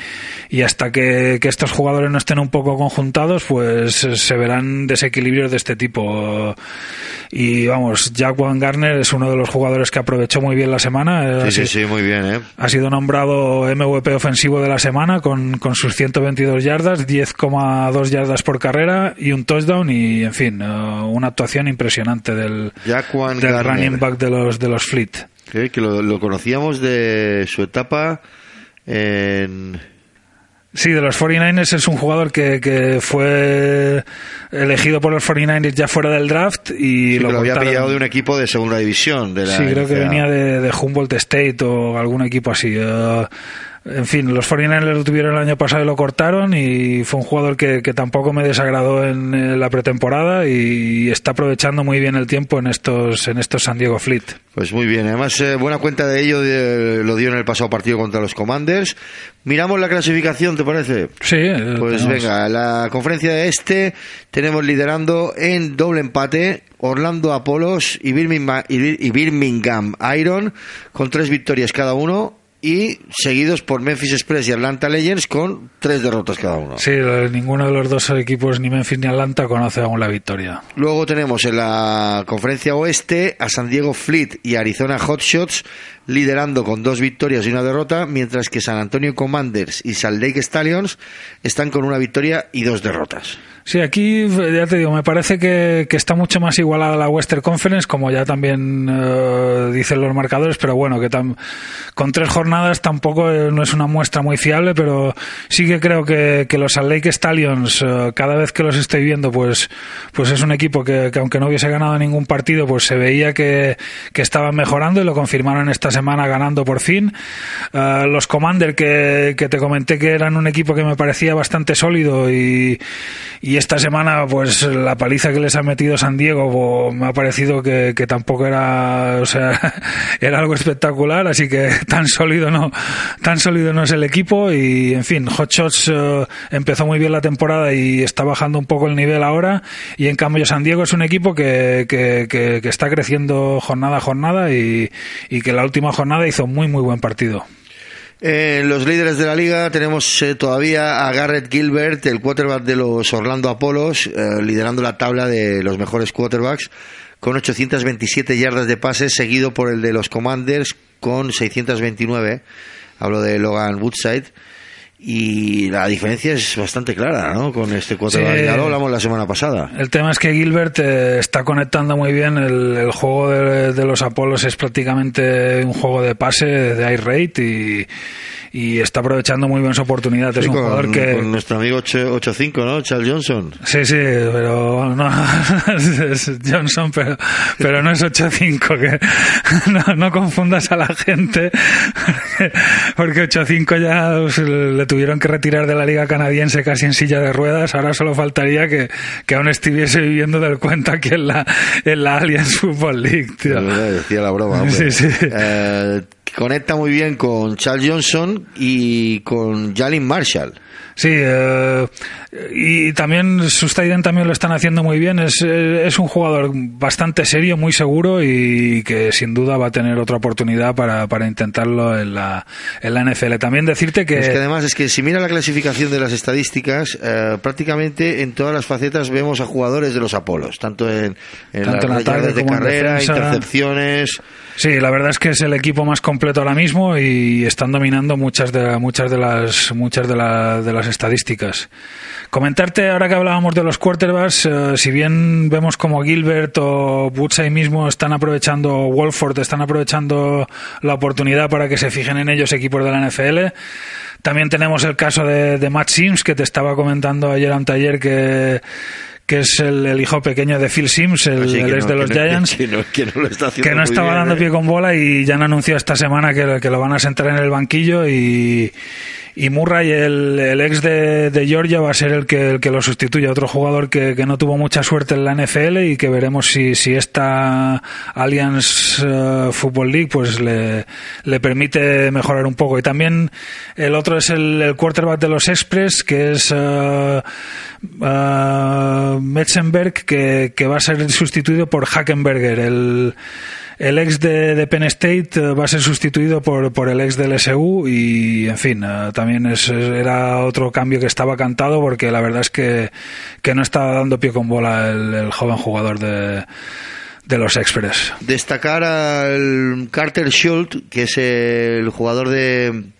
y hasta que, que estos jugadores no estén un poco conjuntados, pues eh, se verán desequilibrios de este tipo. Y vamos, Jack Van Garner es uno de los jugadores que aprovechó muy bien la semana. Sí, Ha sí, sido- sí, muy bien, ¿eh? ha sido nombrado MVP ofensivo de la semana con, con sus 122 yardas, 10,2 yardas por carrera y un touchdown y, en fin, eh, una actuación impresionante del, Jaquan del Garner. running back de los, de los Fleet. que, que lo, lo conocíamos de su etapa en... Sí, de los 49ers es un jugador que, que fue elegido por los 49ers ya fuera del draft y sí, lo lo había pillado de un equipo de segunda división. De la Sí, creo que venía de, de Humboldt State o algún equipo así. Eh, en fin, los 49ers lo tuvieron el año pasado y lo cortaron y fue un jugador que, que tampoco me desagradó en la pretemporada y está aprovechando muy bien el tiempo en estos en estos San Diego Fleet. Pues muy bien, además eh, buena cuenta de ello de- lo dio en el pasado partido contra los Commanders. Miramos la clasificación, ¿te parece? Sí, eh, Pues tenemos- venga, la conferencia de este tenemos liderando en doble empate Orlando Apolos y Birmingham, y Bir- y Birmingham Iron con tres victorias cada uno y seguidos por Memphis Express y Atlanta Legends con tres derrotas cada uno. Sí, ninguno de los dos equipos, ni Memphis ni Atlanta, conoce aún la victoria. Luego tenemos en la conferencia oeste a San Diego Fleet y Arizona Hotshots liderando con dos victorias y una derrota, mientras que San Antonio Commanders y Salt Lake Stallions están con una victoria y dos derrotas. Sí, aquí ya te digo, me parece que, que está mucho más igualada la Western Conference, como ya también eh, dicen los marcadores, pero bueno, que tam- con tres jornadas tampoco eh, no es una muestra muy fiable, pero sí que creo que, que los Salt Lake Stallions, eh, cada vez que los estoy viendo, pues, pues es un equipo que, que aunque no hubiese ganado ningún partido, pues se veía que, que estaban mejorando y lo confirmaron esta semana ganando por fin. Eh, los Commander que, que te comenté que eran un equipo que me parecía bastante sólido y, y esta semana pues la paliza que les ha metido San Diego bo, me ha parecido que, que tampoco era o sea era algo espectacular así que tan sólido no tan sólido no es el equipo y en fin Hot Shots eh, empezó muy bien la temporada y está bajando un poco el nivel ahora y en cambio San Diego es un equipo que- que está creciendo jornada a jornada y, y que la última jornada hizo muy muy buen partido Eh, los líderes de la liga tenemos eh, todavía a Garrett Gilbert, el quarterback de los Orlando Apolos, eh, liderando la tabla de los mejores quarterbacks con 827 yardas de pase, seguido por el de los Commanders con 629. Hablo de Logan Woodside. Y la diferencia es bastante clara, ¿no? Con este quarterback. Sí. Ya lo hablamos la semana pasada. El tema es que Gilbert eh, está conectando muy bien. El, el juego de, de los Apolos es prácticamente un juego de pase, de air rate y, y está aprovechando muy bien su oportunidad. es Sí, un con, jugador que. con nuestro amigo 8- 8-5, ¿no? Charles Johnson. Sí, sí, pero no es Johnson, pero, pero no es 8-5, que no, no confundas a la gente, porque 8-5 ya pues, le tuvieron que retirar de la liga canadiense casi en silla de ruedas, ahora solo faltaría que, que aún estuviese viviendo del cuento aquí en la, en la Allianz Football League, tío. Decía la broma. hombre. Sí, sí. Eh, conecta muy bien con Charles Johnson y con Jalen Marshall. Sí, eh, y también sus tight end también lo están haciendo muy bien. Es, eh, es un jugador bastante serio, muy seguro y que sin duda va a tener otra oportunidad para, para intentarlo en la, en la NFL. También decirte que, Es que además es que si mira la clasificación de las estadísticas, eh, prácticamente en todas las facetas vemos a jugadores de los Apolos, tanto en, en Tanto las yardas de como carrera, defensa. intercepciones. sí, la verdad es que es el equipo más completo ahora mismo y están dominando muchas de muchas de las muchas de, la- de las estadísticas. Comentarte ahora que hablábamos de los quarterbacks, eh, si bien vemos como Gilbert o Woodside mismo están aprovechando, Wolford están aprovechando la oportunidad para que se fijen en ellos equipos de la NFL. También tenemos el caso de, de Matt Sims, que te estaba comentando ayer anteayer que que es el, el hijo pequeño de Phil Sims, el, ex no, de los que no- Giants que no, que no lo está haciendo que no estaba bien, dando ¿eh? pie con bola y ya han anunciado esta semana que lo van a sentar en el banquillo y, y Murray, el, el ex de, de Georgia, va a ser el que, el que lo sustituya. Otro jugador que, que no tuvo mucha suerte en la NFL y que veremos si, si esta Alliance eh, Football League pues le, le permite mejorar un poco. Y también el otro es el, el quarterback de los Express, que es eh, Metzenberg, que, que va a ser sustituido por Hackenberger, el, el ex de, de Penn State eh, va a ser sustituido por, por el ex del SU y, en fin, eh, también es, era otro cambio que estaba cantado porque la verdad es que, que no estaba dando pie con bola el, el joven jugador de, de los Express. Destacar al Carter Schultz, que es el jugador de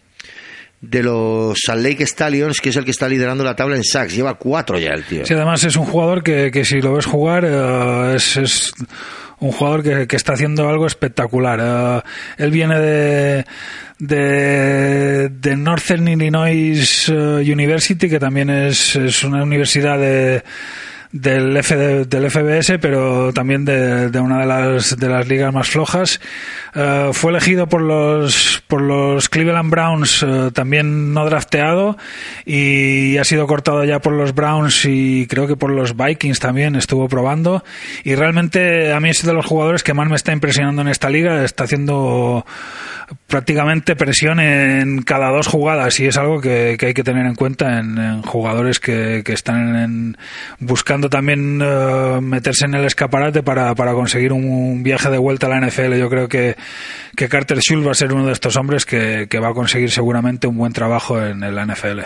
de los Salt Lake Stallions, que es el que está liderando la tabla en sacks. Lleva cuatro ya el tío. Sí, además es un jugador que, que si lo ves jugar eh, es, es un jugador que, que está haciendo algo espectacular. Eh, él viene de, de, de Northern Illinois eh, University, que también es, es una universidad de, del, F, del FBS, pero también de, de, una de las, de las ligas más flojas. Uh, fue elegido por los, por los Cleveland Browns, uh, también no drafteado, y ha sido cortado ya por los Browns y creo que por los Vikings también estuvo probando. Y realmente a mí es de los jugadores que más me está impresionando en esta liga. Está haciendo prácticamente presión en cada dos jugadas y es algo que, hay que tener en cuenta en, en jugadores que, que están en, buscando también uh, meterse en el escaparate para, para conseguir un, un, viaje de vuelta a la NFL. Yo creo que, que Carter Schultz va a ser uno de estos hombres que, que va a conseguir seguramente un buen trabajo en, en la NFL.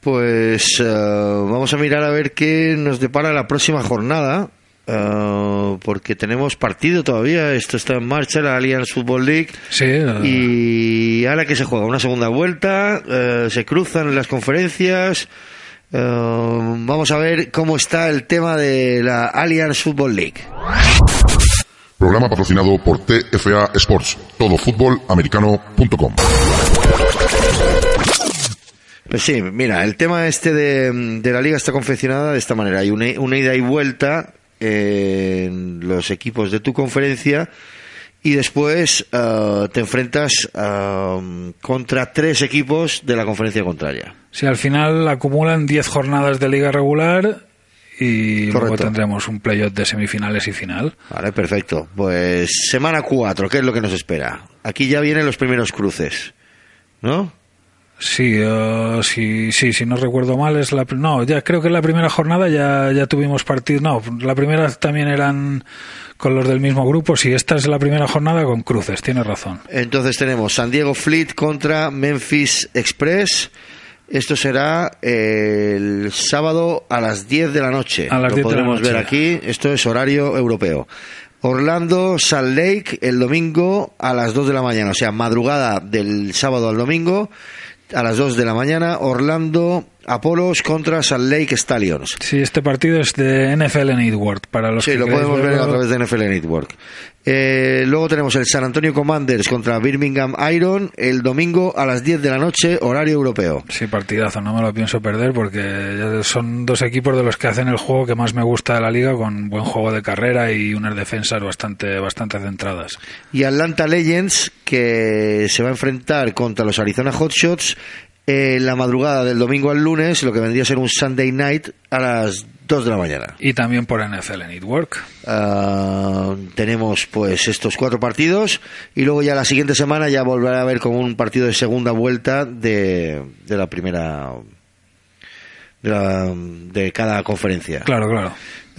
Pues uh, vamos a mirar a ver qué nos depara la próxima jornada. Uh, porque tenemos partido todavía, esto está en marcha, la Allianz Football League. Sí, uh... Y ahora que se juega una segunda vuelta, uh, se cruzan las conferencias. vamos a ver cómo está el tema de la Allianz Football League. Programa patrocinado por TFA Sports, todofutbolamericano.com. Pues sí, mira, el tema este de, de, la liga está confeccionada de esta manera. Hay una, una ida y vuelta en los equipos de tu conferencia y después uh, te enfrentas uh, contra tres equipos de la conferencia contraria. Si sí, al final acumulan 10 jornadas de liga regular y Correcto. luego tendremos un playoff de semifinales y final. Vale, perfecto. Pues semana 4, ¿qué es lo que nos espera? Aquí ya vienen los primeros cruces, ¿no? Sí, uh, sí, sí, si no recuerdo mal es la no, ya creo que en la primera jornada ya ya tuvimos partido, no, la primera también eran con los del mismo grupo, si esta es la primera jornada con cruces, tienes razón. Entonces tenemos San Diego Fleet contra Memphis Express. Esto será el sábado a las 10 de la noche. A las Lo 10 podremos de la ver aquí. Esto es horario europeo. Orlando, Salt Lake, el domingo a las 2 de la mañana. O sea, madrugada del sábado al domingo a las 2 de la mañana, Orlando Apolos contra Salt Lake Stallions. Sí, este partido es de NFL Network. Para los sí, que lo podemos ver a través de NFL Network. Eh, luego tenemos el San Antonio Commanders contra Birmingham Iron el domingo a las 10 de la noche, horario europeo. Sí, partidazo, no me lo pienso perder porque son dos equipos de los que hacen el juego que más me gusta de la liga con buen juego de carrera y unas defensas bastante, bastante centradas. Y Atlanta Legends que se va a enfrentar contra los Arizona Hotshots en la madrugada del domingo al lunes, lo que vendría a ser un Sunday night a las 2 de la mañana. Y también por NFL Network. Uh, tenemos pues estos cuatro partidos y luego ya la siguiente semana ya volverá a haber como un partido de segunda vuelta de, de la primera de, la, de cada conferencia. Claro, claro.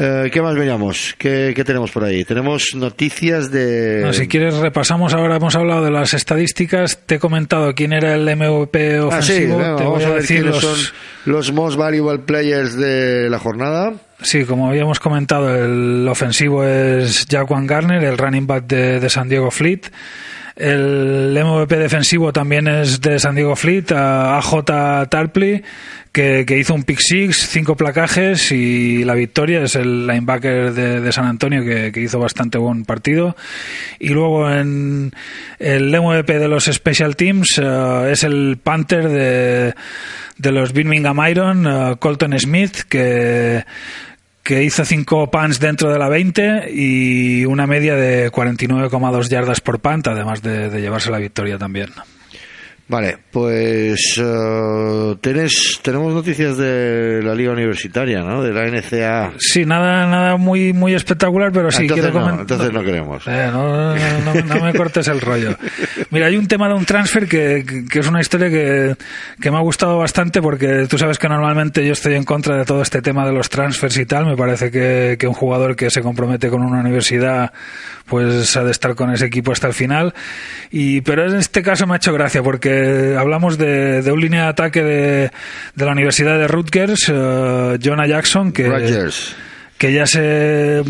Eh, ¿Qué más veníamos? ¿Qué, ¿Qué, tenemos por ahí? Tenemos noticias de... No, si quieres repasamos, ahora hemos hablado de las estadísticas, te he comentado quién era el MVP ofensivo, ah, sí, te voy a, a ver decir los... los... son los most valuable players de la jornada. Sí, como habíamos comentado, el ofensivo es Jaquan Garner, el running back de, de San Diego Fleet. El MVP defensivo también es de San Diego Fleet, AJ Tarpley, que, que, hizo un pick six, cinco placajes y la victoria es el linebacker de, de San Antonio que, que, hizo bastante buen partido. Y luego en el MVP de los Special Teams uh, es el Panther de, de los Birmingham Iron, uh, Colton Smith, que que hizo cinco punts dentro de la 20 y una media de 49,2 yardas por punt, además de, de, llevarse la victoria también. Vale, pues uh, tenés, tenemos noticias de la liga universitaria, ¿no? De la NCA. Sí, nada, nada muy, muy espectacular, pero sí entonces quiero no, comentar. Entonces no queremos. Eh, no, no, no, me cortes el rollo. Mira, hay un tema de un transfer que, que es una historia que, que me ha gustado bastante porque tú sabes que normalmente yo estoy en contra de todo este tema de los transfers y tal. Me parece que, que un jugador que se compromete con una universidad pues ha de estar con ese equipo hasta el final. Y, pero en este caso me ha hecho gracia porque hablamos de, de un línea de ataque de, de, la Universidad de Rutgers, uh, Jonah Jackson, que. Que ya se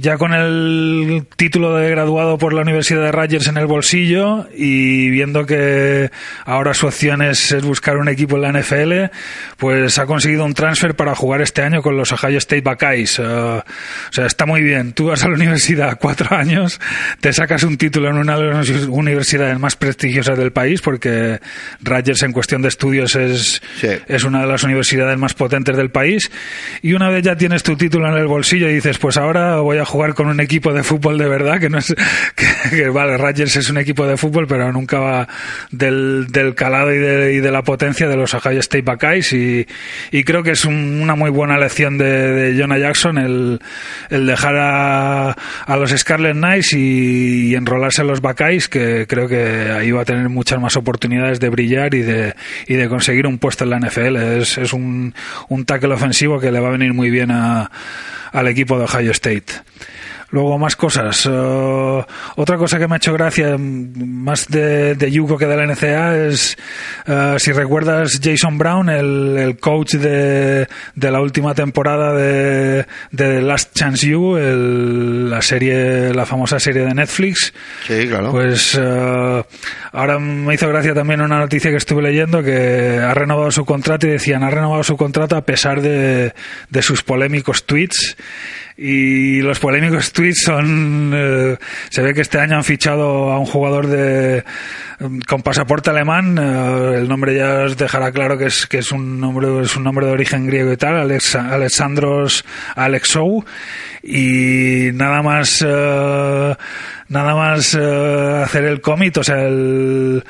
ya con el título de graduado por la Universidad de Rutgers en el bolsillo y viendo que ahora su opción es, buscar un equipo en la NFL, pues ha conseguido un transfer para jugar este año con los Ohio State Buckeyes. Eh, o sea, está muy bien. Tú vas a la universidad cuatro años, te sacas un título en una de las universidades más prestigiosas del país, porque Rutgers en cuestión de estudios es, es una de las universidades más potentes del país, y una vez ya tienes tu título en el bolsillo y dices, pues ahora voy a jugar con un equipo de fútbol de verdad, que no es, que, vale, Rutgers es un equipo de fútbol, pero nunca va del, del calado y de, y de, la potencia de los Ohio State Buckeyes, y, y creo que es una muy buena lección de, de Jonah Jackson el, el dejar a, a los Scarlet Knights y, y enrolarse en los Buckeyes, que creo que ahí va a tener muchas más oportunidades de brillar y de, y de conseguir un puesto en la NFL. Es, es un, un tackle ofensivo que le va a venir muy bien a, al equipo de Ohio State. Luego más cosas. Uh, otra cosa que me ha hecho gracia, más de, de Yuko que de la NCA, es, uh, si recuerdas, Jason Brown, el, el coach de, de, la última temporada de, de Last Chance You, el, la serie, la famosa serie de Netflix. Sí, claro. Pues uh, ahora me hizo gracia también una noticia que estuve leyendo que ha renovado su contrato y decían, ha renovado su contrato a pesar de, de sus polémicos tweets y los polémicos tweets son eh, se ve que este año han fichado a un jugador de con pasaporte alemán eh, el nombre ya os dejará claro que es que es un nombre es un nombre de origen griego y tal Alex, Alexandros Alexou. Y nada más eh, nada más uh, hacer el commit, o sea, el,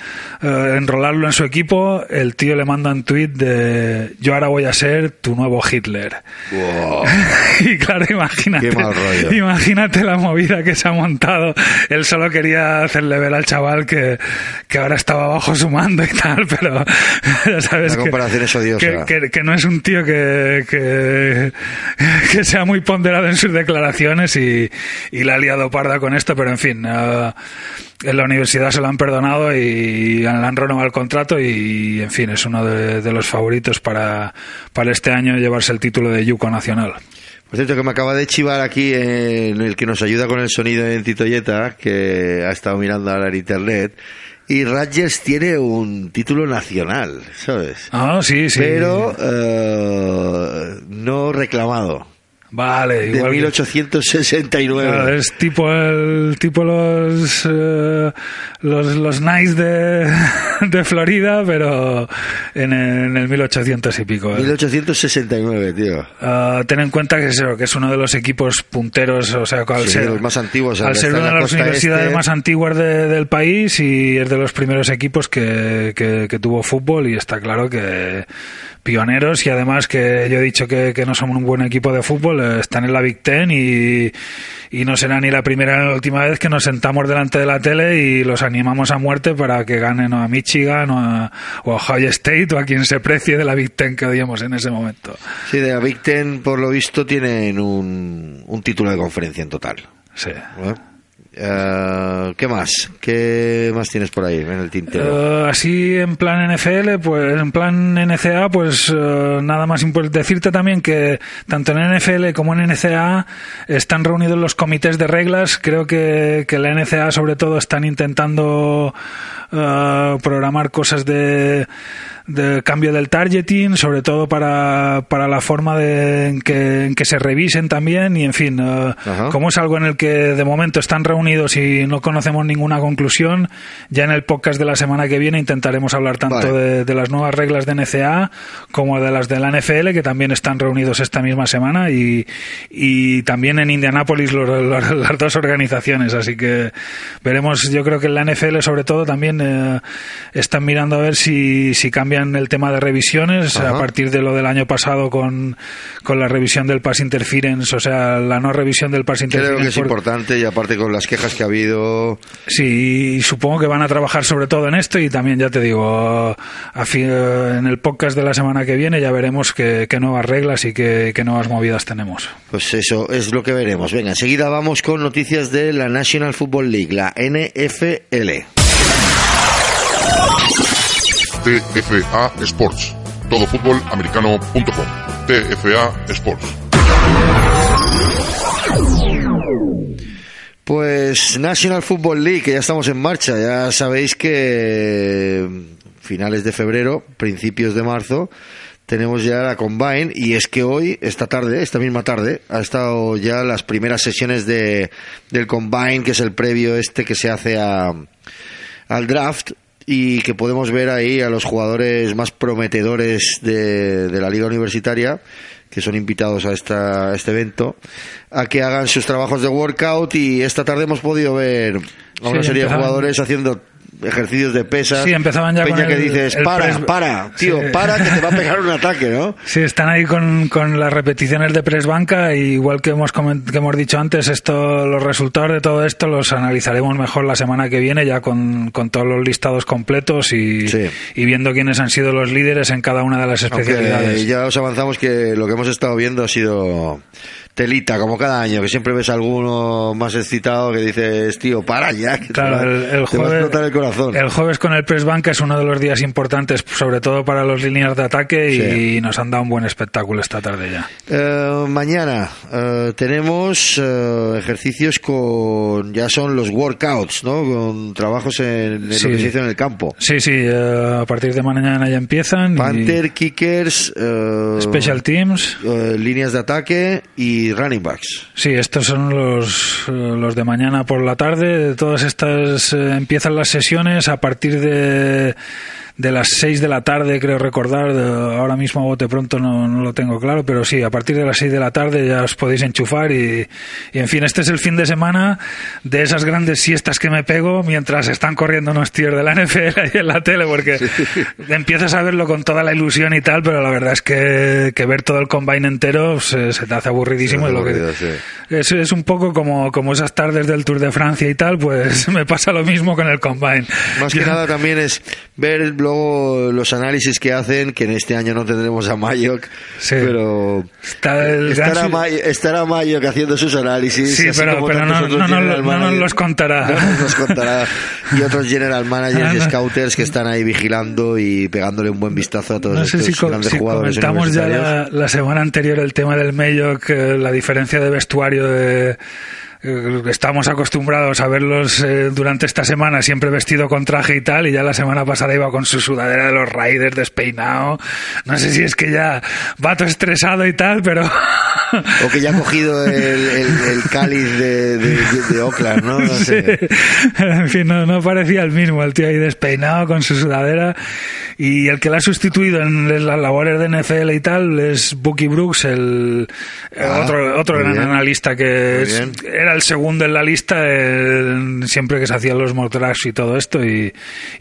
uh, enrolarlo en su equipo, el tío le manda un tweet de yo ahora voy a ser tu nuevo Hitler. Wow. y claro, imagínate, imagínate la movida que se ha montado. Él solo quería hacerle ver al chaval que, que ahora estaba bajo su mando y tal, pero ya sabes que. Que, que, que, no es un tío que, que, que sea muy ponderado en sus declaraciones y, y la ha liado parda con esto, pero en fin, uh, en la universidad se lo han perdonado y le han renovado el contrato y, en fin, es uno de, de, los favoritos para, para este año llevarse el título de Yuko Nacional. Por cierto, que me acaba de chivar aquí en el que nos ayuda con el sonido en Titoyeta, que ha estado mirando ahora en internet. Y Rogers tiene un título nacional, ¿sabes? Ah, sí, sí. Pero uh, no reclamado. Vale, de igual 1869. Claro, es tipo el tipo los uh, los los Knights de, de Florida, pero en el, en el 1800 y pico. ¿eh? 1869, tío. Uh, ten en cuenta que es, que es uno de los equipos punteros, o sea, al sí, ser los más antiguos, al ser una de las universidades este. más antiguas de, del país y es de los primeros equipos que, que, que tuvo fútbol y está claro que pioneros y además que yo he dicho que, que, no somos un buen equipo de fútbol, están en la Big Ten y, y no será ni la primera ni la última vez que nos sentamos delante de la tele y los animamos a muerte para que ganen a Michigan o a, o a Ohio State o a quien se precie de la Big Ten que odiamos en ese momento. Sí, de la Big Ten por lo visto tienen un, un título de conferencia en total. Sí. ¿Eh? Uh, ¿Qué más? ¿Qué más tienes por ahí en el tintero? Uh, así en plan NFL, pues en plan NCA, pues uh, nada más decirte también que tanto en NFL como en NCA están reunidos los comités de reglas. Creo que, que la NCA sobre todo están intentando programar cosas de de cambio del targeting, sobre todo para, para la forma de, en, que, en que se revisen también y en fin, uh, como es algo en el que de momento están reunidos y no conocemos ninguna conclusión, ya en el podcast de la semana que viene intentaremos hablar tanto vale. de, de, las nuevas reglas de NCA como de las de la NFL que también están reunidos esta misma semana y, y también en Indianápolis los, los, las dos organizaciones, así que veremos, yo creo que en la NFL sobre todo también eh, están mirando a ver si, si cambian el tema de revisiones Ajá. a partir de lo del año pasado con, con la revisión del pass interference, o sea, la no revisión del pass interference. Creo que es por... importante y aparte con las quejas que ha habido. Sí, y supongo que van a trabajar sobre todo en esto y también ya te digo, a fin, en el podcast de la semana que viene ya veremos qué, qué nuevas reglas y qué, qué nuevas movidas tenemos. Pues eso es lo que veremos. Venga, enseguida vamos con noticias de la National Football League, la NFL. TFA Sports. Todofutbolamericano.com. TFA Sports. Pues National Football League, que ya estamos en marcha. Ya sabéis que finales de febrero, principios de marzo, tenemos ya la Combine y es que hoy, esta tarde, esta misma tarde, ha estado ya las primeras sesiones de, del Combine, que es el previo este que se hace a, al draft y que podemos ver ahí a los jugadores más prometedores de, de la liga universitaria que son invitados a, esta, a este evento a que hagan sus trabajos de workout y esta tarde hemos podido ver a una Sí, serie de jugadores haciendo ejercicios de pesas. Sí, empezaban ya Peña con que el- dices, el para, press- para, tío, Sí. para que te va a pegar un ataque, ¿no? Sí, están ahí con, con las repeticiones de press banca y igual que hemos, que hemos dicho antes, esto, los resultados de todo esto los analizaremos mejor la semana que viene ya con, con todos los listados completos y, Sí. y viendo quiénes han sido los líderes en cada una de las Aunque especialidades. ya os avanzamos que lo que hemos estado viendo ha sido telita, como cada año, que siempre ves a alguno más excitado que dices, tío, para ya, que te Claro, va- el, el te va a jueves, explotar el corazón. el jueves con el press banca es uno de los días importantes, sobre todo para los líneas de ataque y nos han dado un buen espectáculo esta tarde ya. Eh, mañana eh, tenemos eh, ejercicios con, ya son los workouts, ¿no? Con trabajos en, en Sí. lo que se dice en el campo. Sí, sí, eh, a partir de mañana ya empiezan. y Panther, kickers, eh, Special Teams. líneas de ataque y running backs. Sí, estos son los, eh, los de mañana por la tarde. Todas estas eh, empiezan las sesiones a partir de, de las 6 de la tarde, creo recordar. ahora mismo a bote pronto no, no lo tengo claro, pero sí, a partir de las 6 de la tarde ya os podéis enchufar. Y, y en fin, este es el fin de semana de esas grandes siestas que me pego mientras están corriendo unos tíos de la NFL ahí en la tele, porque empiezas a verlo con toda la ilusión y tal, pero la verdad es que, que ver todo el combine entero se, se te hace aburridísimo. Y hace lo que- aburrido, sí. es, es un poco como, como esas tardes del Tour de Francia y tal, pues me pasa lo mismo con el Combine. Más que Yo- nada también es ver luego los análisis que hacen, que en este año no tendremos a Mayock, Sí. pero Está estará, May- estará Mayock haciendo sus análisis. Sí, pero- pero no- no lo- no nos los contará. No nos los contará. Y otros general managers y No, no. scouters que están ahí vigilando y pegándole un buen vistazo a todos No sé estos si, grandes si jugadores comentamos ya la, la semana anterior el tema del Mayo, que la diferencia de vestuario de eh, estamos acostumbrados a verlos eh, durante esta semana siempre vestido con traje y tal y ya la semana pasada iba con su sudadera de los Raiders despeinado no sé si es que ya va todo estresado y tal pero O que ya ha cogido el, el, el cáliz de, de, de Oakland, ¿no? No sé. Sí. En fin, no, no parecía el mismo, el tío ahí despeinado con su sudadera. Y el que la ha sustituido en las labores de NFL y tal es Bucky Brooks, el eh, Ah, otro, otro gran analista que es- bien. El segundo en la lista eh, siempre que se hacían los mock drafts y todo esto. Y,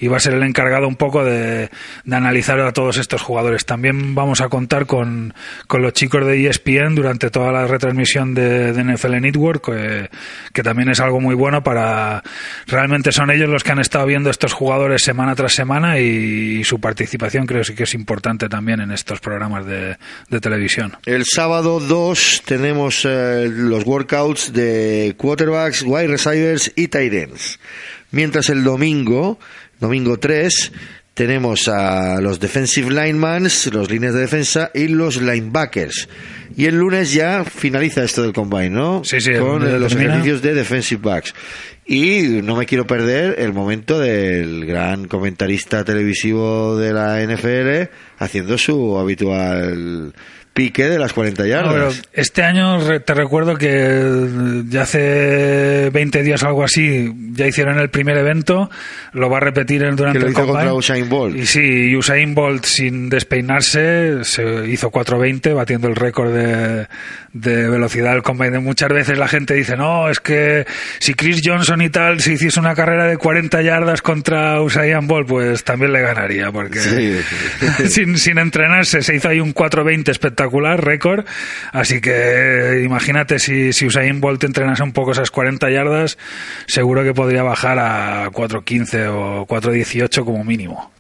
va a ser el encargado un poco de, de analizar a todos estos jugadores. También vamos a contar con, con los chicos de ESPN durante toda la retransmisión de, de NFL Network, que, que también es algo muy bueno para... Realmente son ellos los que han estado viendo estos jugadores semana tras semana y, su participación creo que es importante también en estos programas de, de televisión. El sábado 2 tenemos eh, los workouts de quarterbacks, wide receivers y tight ends. Mientras el domingo, domingo 3, tenemos a los defensive linemen, los líneas de defensa y los linebackers. Y el lunes ya finaliza esto del combine, ¿no? Sí, sí, Con el- los ejercicios de defensive backs. Y no me quiero perder el momento del gran comentarista televisivo de la NFL haciendo su habitual pique de las 40 yardas. No, pero este año te recuerdo que eh, ya hace 20 días o algo así ya hicieron el primer evento, lo va a repetir durante Que lo el hizo contra Usain Bolt. Y sí, Usain Bolt sin despeinarse se hizo 4.20 batiendo el récord de, de velocidad del combine. Muchas veces la gente dice, no, es que si Chris Johnson y tal se hiciese una carrera de 40 yardas contra Usain Bolt, pues también le ganaría porque Sí. sin, sin entrenarse se hizo ahí un 4.20 espectacular, récord. Así que eh, imagínate si, si Usain Bolt entrenase un poco esas 40 yardas, seguro que podría bajar a 4.15 o 4.18 como mínimo.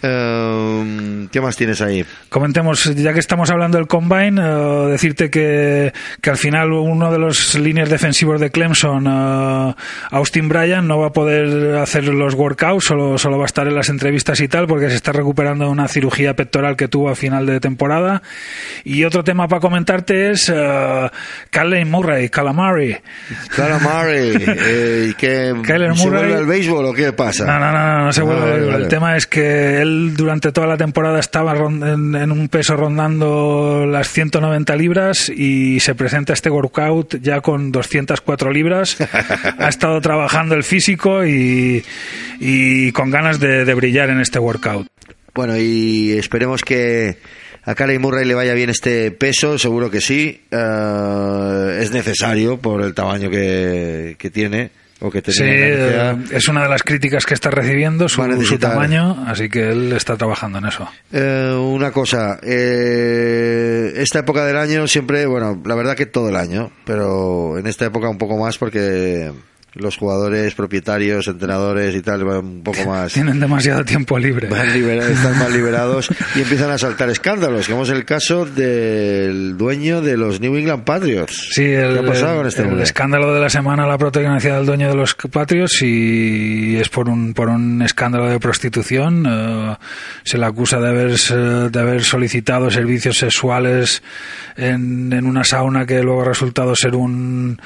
Eh, ¿Qué más tienes ahí? Comentemos, ya que estamos hablando del Combine, eh, decirte que, que, al final uno de los líneas defensivos de Clemson, eh, Austin Bryan, no va a poder hacer los workouts, solo, solo va a estar en las entrevistas y tal, porque se está recuperando de una cirugía pectoral que tuvo a final de temporada. Y otro tema para comentarte es uh, Murray, Calamari. Calamari, eh, ¿que ¿se vuelve al béisbol o qué pasa? No, no, no, no, se vuelve al béisbol. El tema es que él durante toda la temporada estaba en, un peso rondando las 190 libras y se presenta este workout ya con 204 libras. ha estado trabajando el físico y, con ganas de, brillar en este workout. Bueno, y esperemos que a Caley Murray le vaya bien este peso, seguro que sí. Eh, es necesario por el tamaño que tiene sí, eh, es una de las críticas que está recibiendo su, tamaño, así que él está trabajando en eso. Eh, una cosa, eh, esta época del año siempre, bueno, la verdad que todo el año, pero en esta época un poco más porque los jugadores, propietarios, entrenadores y tal, van un poco más. Tienen demasiado tiempo libre. están más liberados y empiezan a saltar escándalos, como es el caso del dueño de los New England Patriots. Sí, el, ¿Qué ha pasado con este el escándalo de la semana, la protección del dueño de los Patriots y es por un, por un escándalo de prostitución. Eh, se le acusa de haber, de haber solicitado servicios sexuales en, en una sauna que luego ha resultado ser un,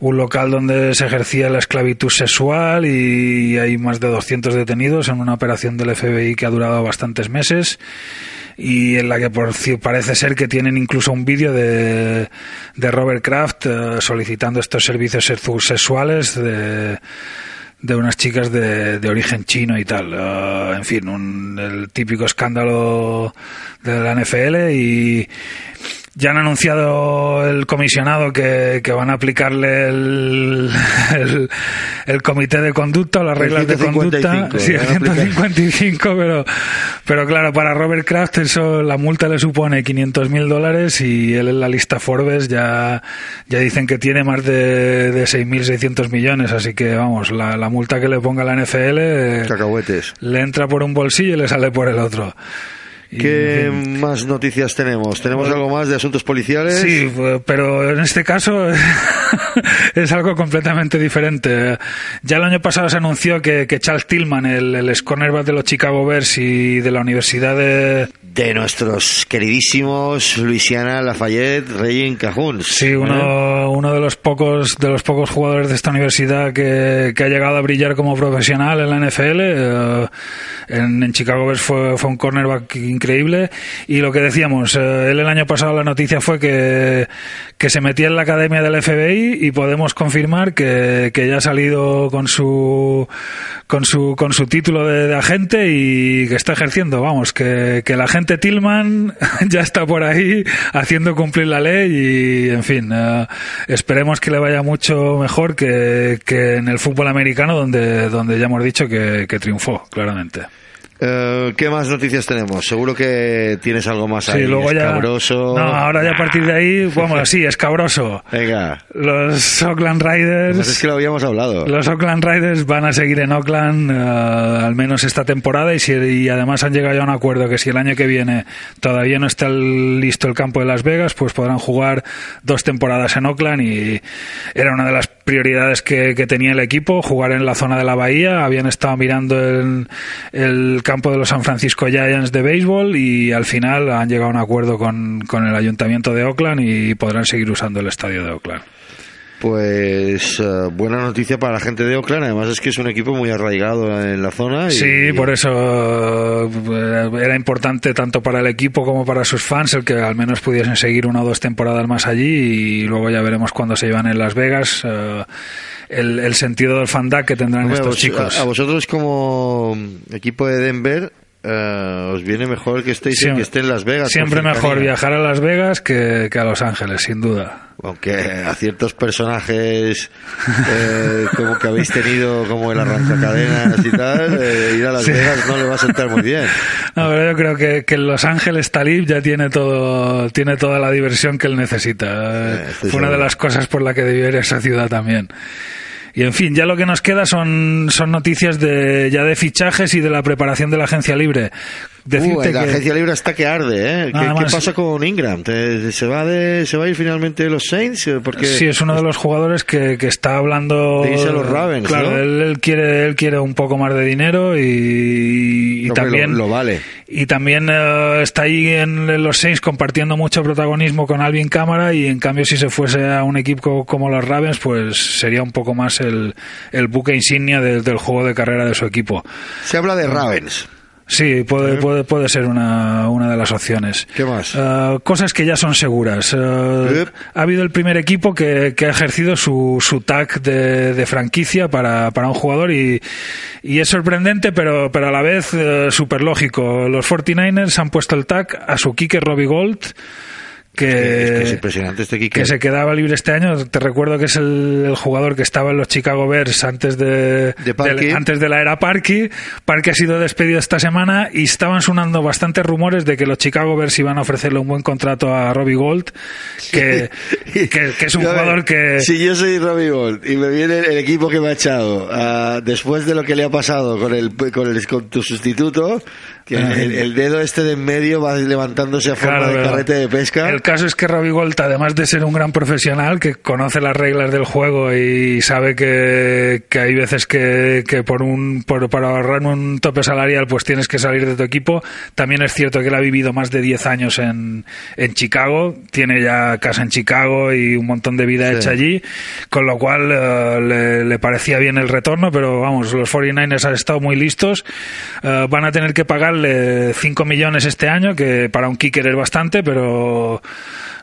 un local donde se ejercía la esclavitud sexual y hay más de 200 detenidos en una operación del FBI que ha durado bastantes meses y en la que por, parece ser que tienen incluso un vídeo de, de Robert Kraft eh, solicitando estos servicios sexuales de, de unas chicas de, de origen chino y tal. Eh, en fin, un, el típico escándalo de la NFL y ya han anunciado el comisionado que, que van a aplicarle el, el, comité de conducta o las reglas de conducta. Sí, el 155, pero, pero claro, para Robert Kraft eso, la multa le supone 500 mil dólares y él en la lista Forbes ya, ya dicen que tiene más de, de 6.600 millones, así que vamos, la, la multa que le ponga la NFL Cacahuetes. le entra por un bolsillo y le sale por el otro. ¿Qué más noticias tenemos? ¿Tenemos algo más de asuntos policiales? Sí, pero en este caso es algo completamente diferente. Ya el año pasado se anunció que, Charles Tillman, el, el de los Chicago Bears y de la Universidad de... De nuestros queridísimos Luisiana Lafayette, Regin Cajuns. Sí, uno, ¿eh? uno de los pocos de los pocos jugadores de esta universidad que, ha llegado a brillar como profesional en la NFL. Eh, en, Chicago Bears fue, fue un cornerback increíble. Y lo que decíamos, eh, él el año pasado la noticia fue que, que se metía en la academia del FBI y podemos confirmar que, que ya ha salido con su con su con su título de, agente y que está ejerciendo, vamos, que, que el agente Tillman ya está por ahí haciendo cumplir la ley y en fin, eh, esperemos que le vaya mucho mejor que, que en el fútbol americano donde, donde ya hemos dicho que, que triunfó, claramente. Eh, ¿Qué más noticias tenemos? Seguro que tienes algo más ahí. Sí, luego escabroso. Ya, no, ahora ya a partir de ahí, bueno, sí, escabroso. Venga. Los Oakland Riders. Pues es que lo habíamos hablado. Los Oakland Riders van a seguir en Oakland uh, al menos esta temporada y, si, y además han llegado ya a un acuerdo que si el año que viene todavía no está listo el campo de Las Vegas, pues podrán jugar dos temporadas en Oakland y era una de las prioridades que, que tenía el equipo, jugar en la zona de la bahía. Habían estado mirando el, el campo de los San Francisco Giants de béisbol y al final han llegado a un acuerdo con, con el ayuntamiento de Oakland y podrán seguir usando el estadio de Oakland. Pues eh, buena noticia para la gente de Oakland. Además es que es un equipo muy arraigado en la zona. Sí, por eso eh, era importante tanto para el equipo como para sus fans el que al menos pudiesen seguir una o dos temporadas más allí y luego ya veremos cuando se llevan en Las Vegas. Eh, el, sentido del fandad que tendrán estos chicos. A, vosotros como equipo de Denver eh, os viene mejor que estéis que esté en Las Vegas. Siempre mejor viajar a Las Vegas que, a Los Ángeles, sin duda. Aunque a ciertos personajes eh, como que habéis tenido, como el arrancacadenas y tal, eh, ir a Las Vegas no le va a sentar muy bien. No, pero yo creo que, que Los Ángeles Talib ya tiene todo, tiene toda la diversión que él necesita. Fue una de las cosas por la que debió ir a esa ciudad también. Y en fin, ya lo que nos queda son, son noticias de, ya de fichajes y de la preparación de la agencia libre. Decirte uh, la agencia libre está que arde, ¿eh? ¿Qué, ¿Qué, pasa con Ingram? ¿Se va, de, ¿Se va a ir finalmente los Saints? Porque sí, es uno de los jugadores que, que está hablando... De irse a los Ravens, Claro, ¿no? él, él, quiere, él quiere un poco más de dinero y, y no, también... Lo, lo, vale. Y también uh, está ahí en, en, los Saints compartiendo mucho protagonismo con Alvin Cámara y en cambio si se fuese a un equipo como los Ravens pues sería un poco más el, el buque insignia de, del juego de carrera de su equipo. Se habla de Ravens. Sí, puede, puede, puede ser una, una de las opciones. ¿Qué más? Uh, cosas que ya son seguras. Uh, yep. Ha habido el primer equipo que, que ha ejercido su, su tag de, de, franquicia para, para un jugador y, y, es sorprendente, pero, pero a la vez uh, súper lógico. Los 49ers han puesto el tag a su kicker Robbie Gold. Que, es, que es, impresionante este que se quedaba libre este año. Te recuerdo que es el, el jugador que estaba en los Chicago Bears antes de, de, de antes de la era Parky. Parky ha sido despedido esta semana y estaban sonando bastantes rumores de que los Chicago Bears iban a ofrecerle un buen contrato a Robbie Gold, que, que, que es un yo, jugador que... Si yo soy Robbie Gold y me viene el equipo que me ha echado uh, después de lo que le ha pasado con, el, con, el, con tu sustituto, que el, el, dedo este de en medio va levantándose a forma claro, de carrete de pesca. El caso es que Robbie Gold, además de ser un gran profesional que conoce las reglas del juego y sabe que, que hay veces que, que por un por, para ahorrar un tope salarial pues tienes que salir de tu equipo, también es cierto que él ha vivido más de 10 años en, en Chicago, tiene ya casa en Chicago y un montón de vida sí. hecha allí, con lo cual uh, le, le, parecía bien el retorno, pero vamos, los 49ers han estado muy listos, uh, van a tener que pagar 5 millones este año, que para un kicker es bastante, pero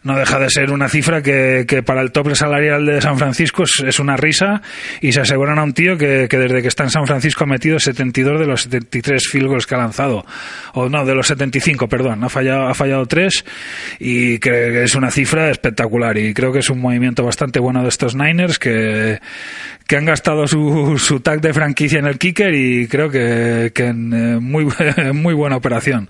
no deja de ser una cifra que, que para el tope salarial de San Francisco es, es, una risa y se aseguran a un tío que, que, desde que está en San Francisco ha metido 72 de los 73 field goals que ha lanzado. O no, de los 75, perdón ha fallado, ha fallado 3 y que es una cifra espectacular y creo que es un movimiento bastante bueno de estos Niners que, que han gastado su, su tag de franquicia en el kicker y creo que, que en eh, muy, muy buena operación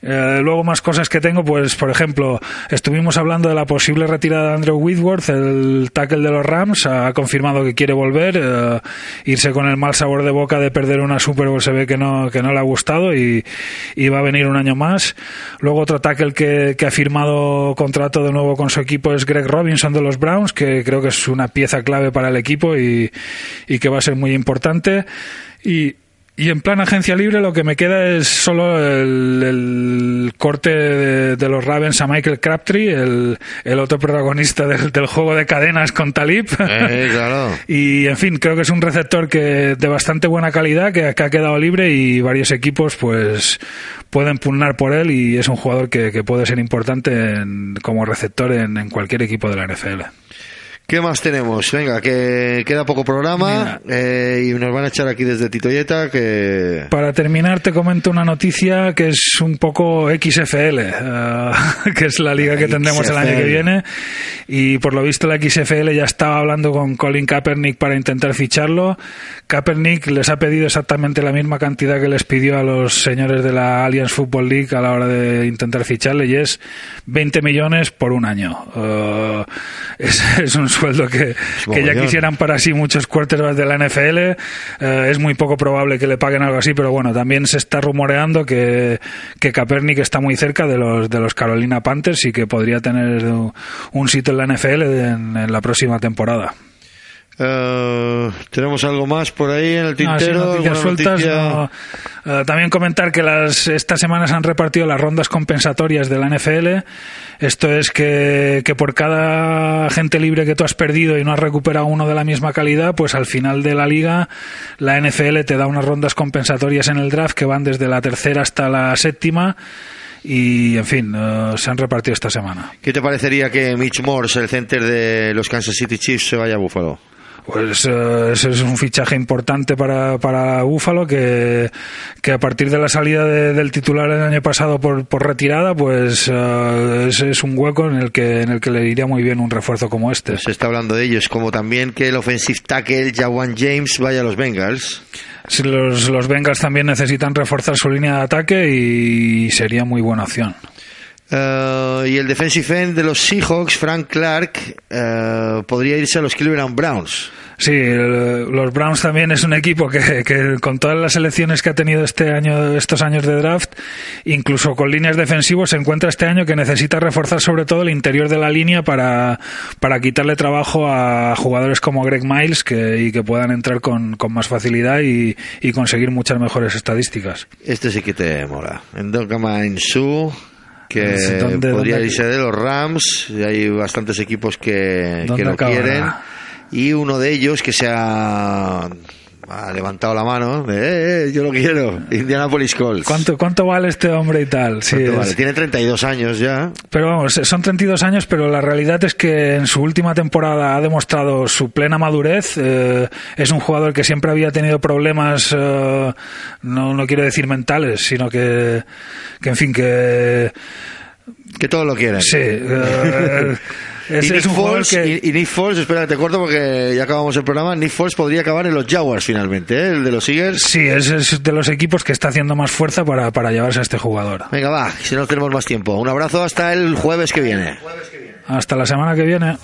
eh, luego más cosas que tengo, pues por ejemplo, estuvimos hablando de la posible retirada de Andrew Whitworth, el tackle de los Rams, ha confirmado que quiere volver, eh, irse con el mal sabor de boca de perder una Super Bowl se ve que no, que no le ha gustado y, va a venir un año más. Luego otro tackle que, que, ha firmado contrato de nuevo con su equipo es Greg Robinson de los Browns, que creo que es una pieza clave para el equipo y, y que va a ser muy importante. Y y en plan agencia libre lo que me queda es solo el, el corte de, de, los Ravens a Michael Crabtree, el, el otro protagonista del, del, juego de cadenas con Talib. Eh, claro. y en fin, creo que es un receptor que de bastante buena calidad, que, que, ha quedado libre y varios equipos pues pueden pugnar por él y es un jugador que, que puede ser importante en, como receptor en, en cualquier equipo de la NFL. ¿Qué más tenemos? Venga, que queda poco programa eh, y nos van a echar aquí desde Titoyeta que... Para terminar te comento una noticia que es un poco XFL, uh, que es la liga que tendremos XFL. el año que viene y por lo visto la XFL ya estaba hablando con Colin Kaepernick para intentar ficharlo. Kaepernick les ha pedido exactamente la misma cantidad que les pidió a los señores de la Alliance Football League a la hora de intentar ficharle y es 20 millones por un año. Uh, es, es un sueldo que, que ya quisieran para sí muchos quarterbacks de la NFL. Eh, es muy poco probable que le paguen algo así, pero bueno, también se está rumoreando que, que Kaepernick está muy cerca de los, de los Carolina Panthers y que podría tener un sitio en la NFL en, en la próxima temporada. Uh, tenemos algo más por ahí en el tintero. No, noticias sueltas. Noticia? No. Uh, también comentar que las, estas semanas han repartido las rondas compensatorias de la NFL. Esto es que, que, por cada agente libre que tú has perdido y no has recuperado uno de la misma calidad, pues al final de la liga la NFL te da unas rondas compensatorias en el draft que van desde la tercera hasta la séptima y en fin, uh, se han repartido esta semana. ¿Qué te parecería que Mitch Morse, el center de los Kansas City Chiefs, se vaya a Buffalo? Pues uh, ese es un fichaje importante para, para Búfalo que, que a partir de la salida de, del titular el año pasado por, por retirada, pues uh, ese es un hueco en el que en el que le iría muy bien un refuerzo como este. Se está hablando de ellos, como también que el offensive tackle Jawan James vaya a los Bengals. Sí, los, los Bengals también necesitan reforzar su línea de ataque y sería muy buena opción. Eh, y el defensive end de los Seahawks, Frank Clark, eh, podría irse a los Cleveland Browns. Sí, el- los Browns también es un equipo que, que con todas las elecciones que ha tenido este año, estos años de draft, incluso con líneas defensivos, se encuentra este año que necesita reforzar sobre todo el interior de la línea para, para quitarle trabajo a jugadores como Greg Miles que, y que puedan entrar con, con más facilidad y, y conseguir muchas mejores estadísticas. Este sí que te mola. Endogama Insu, que Sí, ¿dónde- podría dónde- irse de los Rams. y hay bastantes equipos que, ¿Dónde que lo acabará? quieren. Y uno de ellos que se ha, ha levantado la mano. De, eh, eh, yo lo quiero. Indianapolis Colts. ¿Cuánto, cuánto vale este hombre y tal? Sí, ¿Cuánto es- vale? Tiene 32 años ya. Pero vamos, son 32 años, pero la realidad es que en su última temporada ha demostrado su plena madurez. eh, es un jugador que siempre había tenido problemas, eh, no, no quiero decir mentales, sino que, que en fin, que Que todos lo quieren. sí. es, y, Nick Foles, que... y, y Nick Foles, espera, te corto porque ya acabamos el programa. Nick Foles podría acabar en los Jaguars finalmente, ¿eh? el de los Eagles. Sí, es, es de los equipos que está haciendo más fuerza para, para llevarse a este jugador. Venga, va, si no tenemos más tiempo. Un abrazo hasta el jueves que viene. Hasta la semana que viene.